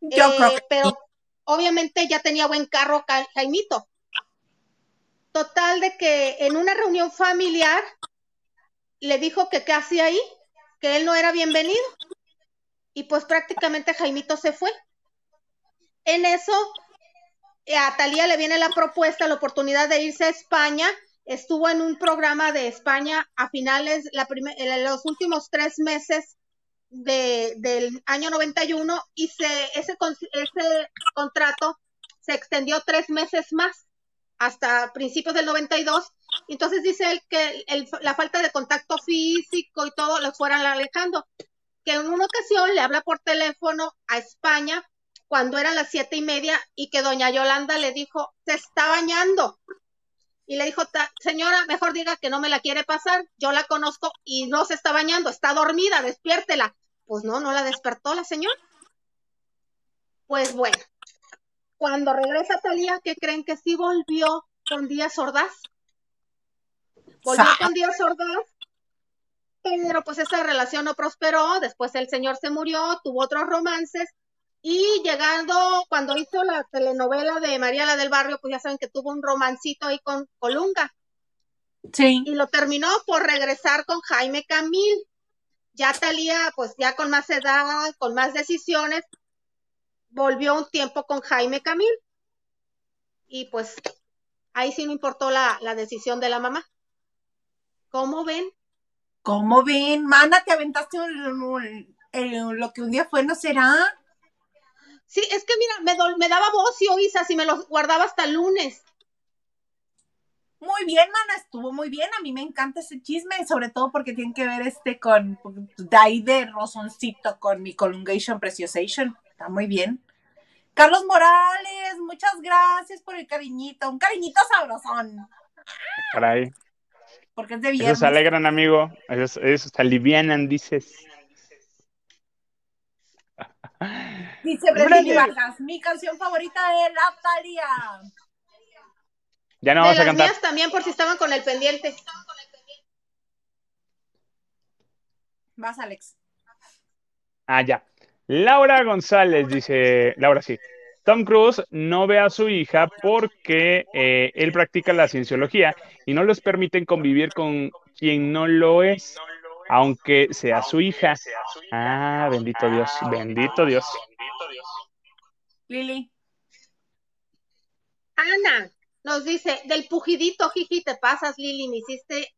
Yo eh, creo que pero obviamente ya tenía buen carro Ca- Jaimito. Total de que en una reunión familiar le dijo que qué hacía ahí, que él no era bienvenido. Y pues prácticamente Jaimito se fue. En eso, eh, a Talía le viene la propuesta, la oportunidad de irse a España. Estuvo en un programa de España a finales, la en los últimos tres meses de, del año 91 y se, ese, ese contrato se extendió tres meses más hasta principios del 92. Entonces dice él que el- la falta de contacto físico y todo los fueran alejando. Que en una ocasión le habla por teléfono a España cuando eran las siete y media y que doña Yolanda le dijo, se está bañando. Y le dijo, "Ta- señora, mejor diga que no me la quiere pasar, yo la conozco y no se está bañando, está dormida, despiértela. Pues no, no la despertó la señora. Pues bueno, cuando regresa Talía, ¿qué creen que sí volvió con Díaz Ordaz? Volvió Sa- con Díaz Ordaz, pero pues esa relación no prosperó, después el señor se murió, tuvo otros romances, y llegando, cuando hizo la telenovela de María la del Barrio, pues ya saben que tuvo un romancito ahí con Colunga, Sí. y lo terminó por regresar con Jaime Camil. Ya Talía, pues ya con más edad, con más decisiones, volvió un tiempo con Jaime Camil. Y pues ahí sí no importó la, la decisión de la mamá. ¿Cómo ven? ¿Cómo ven? Mana, te aventaste un- un- el- lo que un día fue, ¿no será? Sí, es que mira, me, dol- me daba bocio, Isa, si me los guardaba hasta el lunes. Muy bien, mana, estuvo muy bien. A mí me encanta ese chisme, sobre todo porque tiene que ver este con de ahí de rosoncito con mi Colungation Preciosation. Está muy bien. Carlos Morales, muchas gracias por el cariñito. Un cariñito sabrosón. Caray. Porque es de viernes. se alegran, amigo. Esos, esos se alivianan, dices. Dice Brendini. Vargas, mi canción favorita de la Talía. Ya no de vamos a las cantar. mías también, por si estaban con el pendiente. Vas, Alex. Ah, ya. Laura González dice, Laura sí. Tom Cruise no ve a su hija porque eh, él practica la cienciología y no les permiten convivir con quien no lo es, aunque sea su hija. Ah, bendito Dios, bendito Dios. Lili. Ana nos dice, del pujidito, jiji, te pasas, Lili, me hiciste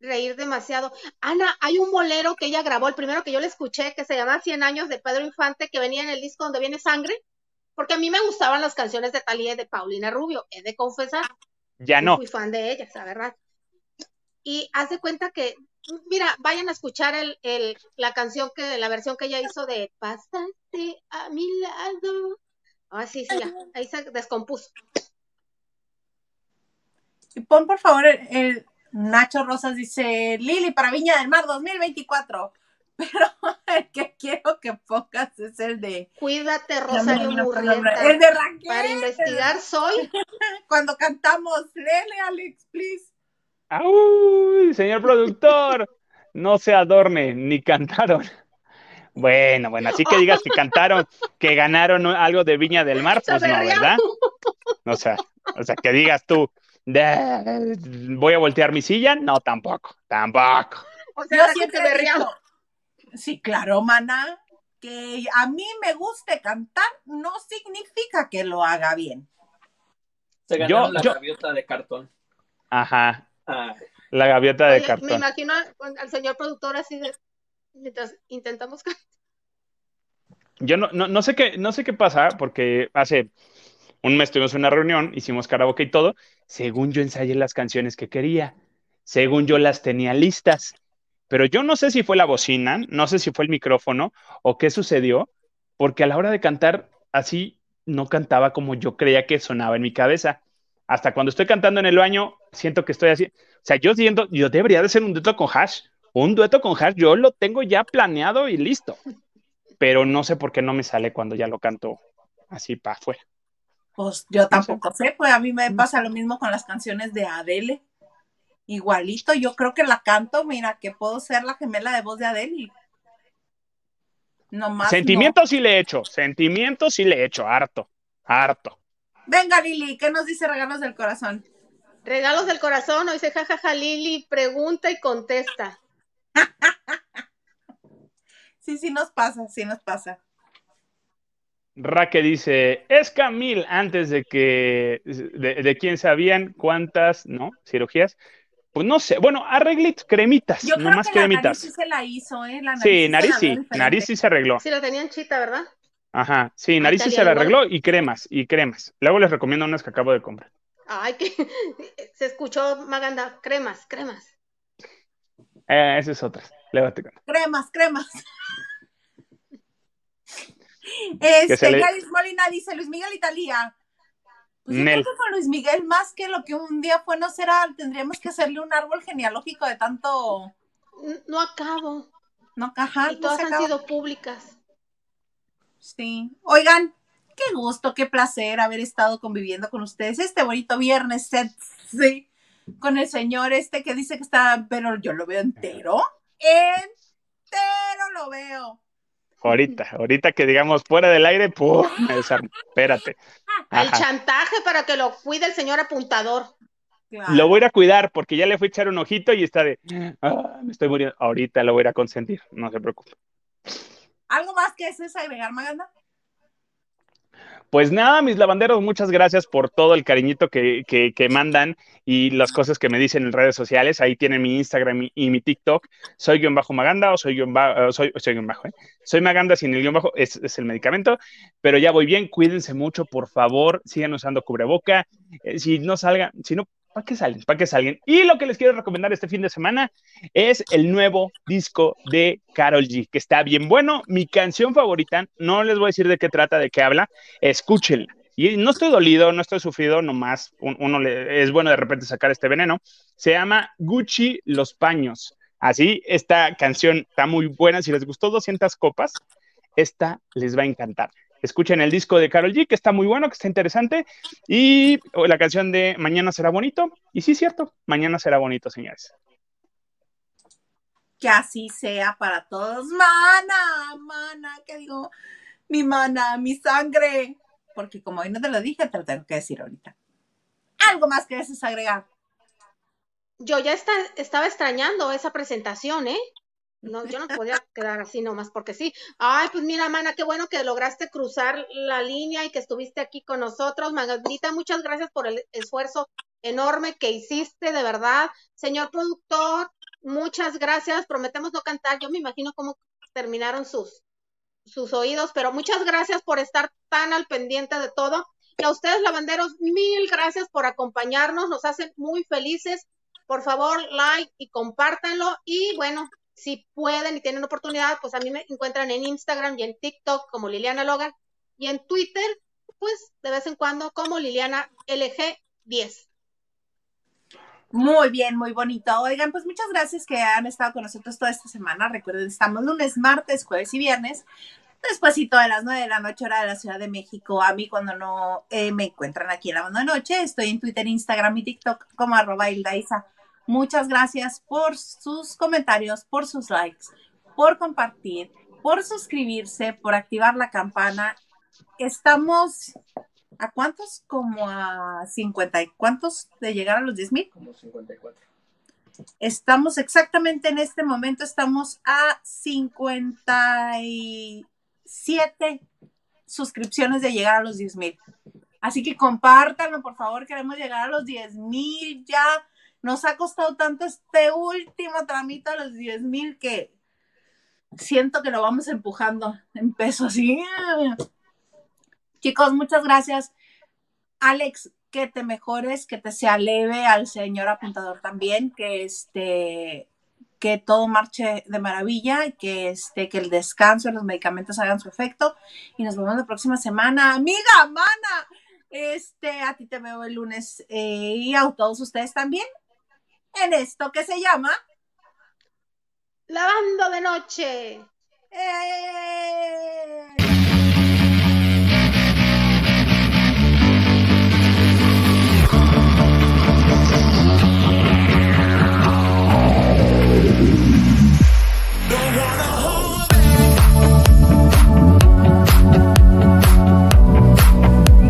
reír demasiado. Ana, hay un bolero que ella grabó, el primero que yo le escuché, que se llama Cien años de Pedro Infante, que venía en el disco donde viene sangre, porque a mí me gustaban las canciones de Talía y de Paulina Rubio, he de confesar. Ya no. Fui fan de ellas, la verdad. Y haz de cuenta que, mira, vayan a escuchar el, el, la canción que, la versión que ella hizo de Pasaste a mi lado. Ah, sí, sí, ya. Ahí se descompuso. Y pon por favor el, el Nacho Rosas dice Lili para Viña del Mar 2024. Pero el que quiero que pongas es el de Cuídate, Rosario Murrieta. el de Raquel. Para investigar soy. Cuando cantamos, léele Alex, please. ¡Ay, señor productor! No se adorne, ni cantaron. Bueno, bueno, así que digas que cantaron, que ganaron algo de Viña del Mar, pues no, ¿verdad? O sea, o sea, que digas tú, "De- voy a voltear mi silla, no, tampoco, tampoco. O Yo sea, sí siempre berreamos. dicho, Sí, claro, mana. Que a mí me guste cantar no significa que lo haga bien. Se ganaron Yo- la yo- gaviota de cartón. Ajá, Ah, la gaviota de Oye, me cartón. imagino al, señor productor así de. Mientras intentamos. can- Yo no, no, no sé qué, no sé qué pasa, porque hace un mes tuvimos una reunión, hicimos karaoke y todo. Según yo ensayé las canciones que quería, según yo las tenía listas, pero yo no sé si fue la bocina, no sé si fue el micrófono o qué sucedió, porque a la hora de cantar así no cantaba como yo creía que sonaba en mi cabeza. Hasta cuando estoy cantando en el baño, siento que estoy así. O sea, yo siento, yo debería de ser un dueto con Hash. Un dueto con Hash, yo lo tengo ya planeado y listo pero no sé por qué no me sale cuando ya lo canto así para afuera. Pues yo tampoco sé, pues a mí me pasa lo mismo con las canciones de Adele. Igualito, yo creo que la canto, mira, que puedo ser la gemela de voz de Adele. y No más. Sentimiento sí le he hecho, sentimiento sí le he hecho, harto, harto. Venga, Lili, ¿qué nos dice Regalos del Corazón? Regalos del corazón, o dice jajaja Lili, pregunta y contesta. Sí, sí nos pasa, sí nos pasa. Raque dice, es Camil antes de que, de, de quién sabían cuántas, ¿no? Cirugías. Pues no sé, bueno, arreglitos, cremitas, Yo creo nomás que la nariz cremitas. sí se la hizo, ¿eh? La nariz Sí, se nariz sí, nariz se arregló. Sí, la tenían chita, ¿verdad? Ajá, sí, nariz sí se la arregló y cremas, y cremas. Luego les recomiendo unas que acabo de comprar. Ay, que se escuchó Maganda. Cremas, cremas. Eh, esa es otra. Luego te cuento. Cremas, cremas. Este, le- Galis Molina dice Luis Miguel Italia. Pues yo creo que con Luis Miguel, más que lo que un día fue, no será, tendríamos que hacerle un árbol genealógico de tanto. No acabo. No, ajá, y no todas han acaba. sido públicas. Sí. Oigan, qué gusto, qué placer haber estado conviviendo con ustedes este bonito viernes, sí, con el señor este que dice que está, pero yo lo veo entero. Entero lo veo. Ahorita, ahorita que digamos fuera del aire, ¡pum! Espérate. El chantaje para que lo cuide el señor apuntador. Claro. Lo voy a ir a cuidar porque ya le fui a echar un ojito y está de, "Ah, me estoy muriendo. Ahorita lo voy a ir a consentir, no se preocupe. ¿Algo más que es agregar, Maganda? Pues nada, mis lavanderos, muchas gracias por todo el cariñito que, que, mandan y las cosas que me dicen en redes sociales. Ahí tienen mi Instagram y, mi TikTok. Soy guion bajo Maganda o soy guion bajo, soy, soy guion bajo, ¿eh? Soy Maganda sin el guion bajo, es, es el medicamento, pero ya voy bien, cuídense mucho, por favor, sigan usando cubreboca. Eh, si no salgan, si no para que salgan, para que salgan. Y lo que les quiero recomendar este fin de semana es el nuevo disco de Carol G, que está bien bueno. Mi canción favorita, no les voy a decir de qué trata, de qué habla, escúchenla. Y no estoy dolido, no estoy sufrido, nomás uno es bueno de repente sacar este veneno. Se llama Gucci Los Paños. Así, esta canción está muy buena. Si les gustó 200 copas, esta les va a encantar. Escuchen el disco de Carol G, que está muy bueno, que está interesante. Y la canción de Mañana será bonito. Y sí, cierto, mañana será bonito, señores. Que así sea para todos. Mana, mana, que digo, mi mana, mi sangre. Porque como hoy no te lo dije, te lo tengo que decir ahorita. ¿Algo más que desees agregar? Yo ya estaba extrañando esa presentación, ¿eh? No, yo no podía quedar así nomás porque sí. Ay, pues mira, mana, qué bueno que lograste cruzar la línea y que estuviste aquí con nosotros. Magnita, muchas gracias por el esfuerzo enorme que hiciste, de verdad. Señor productor, muchas gracias. Prometemos no cantar. Yo me imagino cómo terminaron sus, sus oídos, pero muchas gracias por estar tan al pendiente de todo. Y a ustedes, lavanderos, mil gracias por acompañarnos. Nos hacen muy felices. Por favor, like y compártanlo. Y bueno, si pueden y tienen oportunidad, pues a mí me encuentran en Instagram y en TikTok como Liliana Logan y en Twitter, pues de vez en cuando como Liliana LG10. Muy bien, muy bonito. Oigan, pues muchas gracias que han estado con nosotros toda esta semana. Recuerden, estamos lunes, martes, jueves y viernes. Despuésito de las nueve de la noche, hora de la Ciudad de México. A mí, cuando no eh, me encuentran aquí en la de noche, estoy en Twitter, Instagram y TikTok como arroba Isa. Muchas gracias por sus comentarios, por sus likes, por compartir, por suscribirse, por activar la campana. Estamos a cuántos? Como a 50 y cuántos de llegar a los 10 mil? Como 54. Estamos exactamente en este momento, estamos a 57 suscripciones de llegar a los 10 mil. Así que compártanlo, por favor, queremos llegar a los 10 mil ya nos ha costado tanto este último tramito a los 10 mil que siento que lo vamos empujando en peso así. Chicos, muchas gracias. Alex, que te mejores, que te sea leve al señor apuntador también, que este que todo marche de maravilla que este que el descanso y los medicamentos hagan su efecto y nos vemos la próxima semana. Amiga, mana, este a ti te veo el lunes eh, y a todos ustedes también en esto que se llama Lavando de noche. ¡Eh!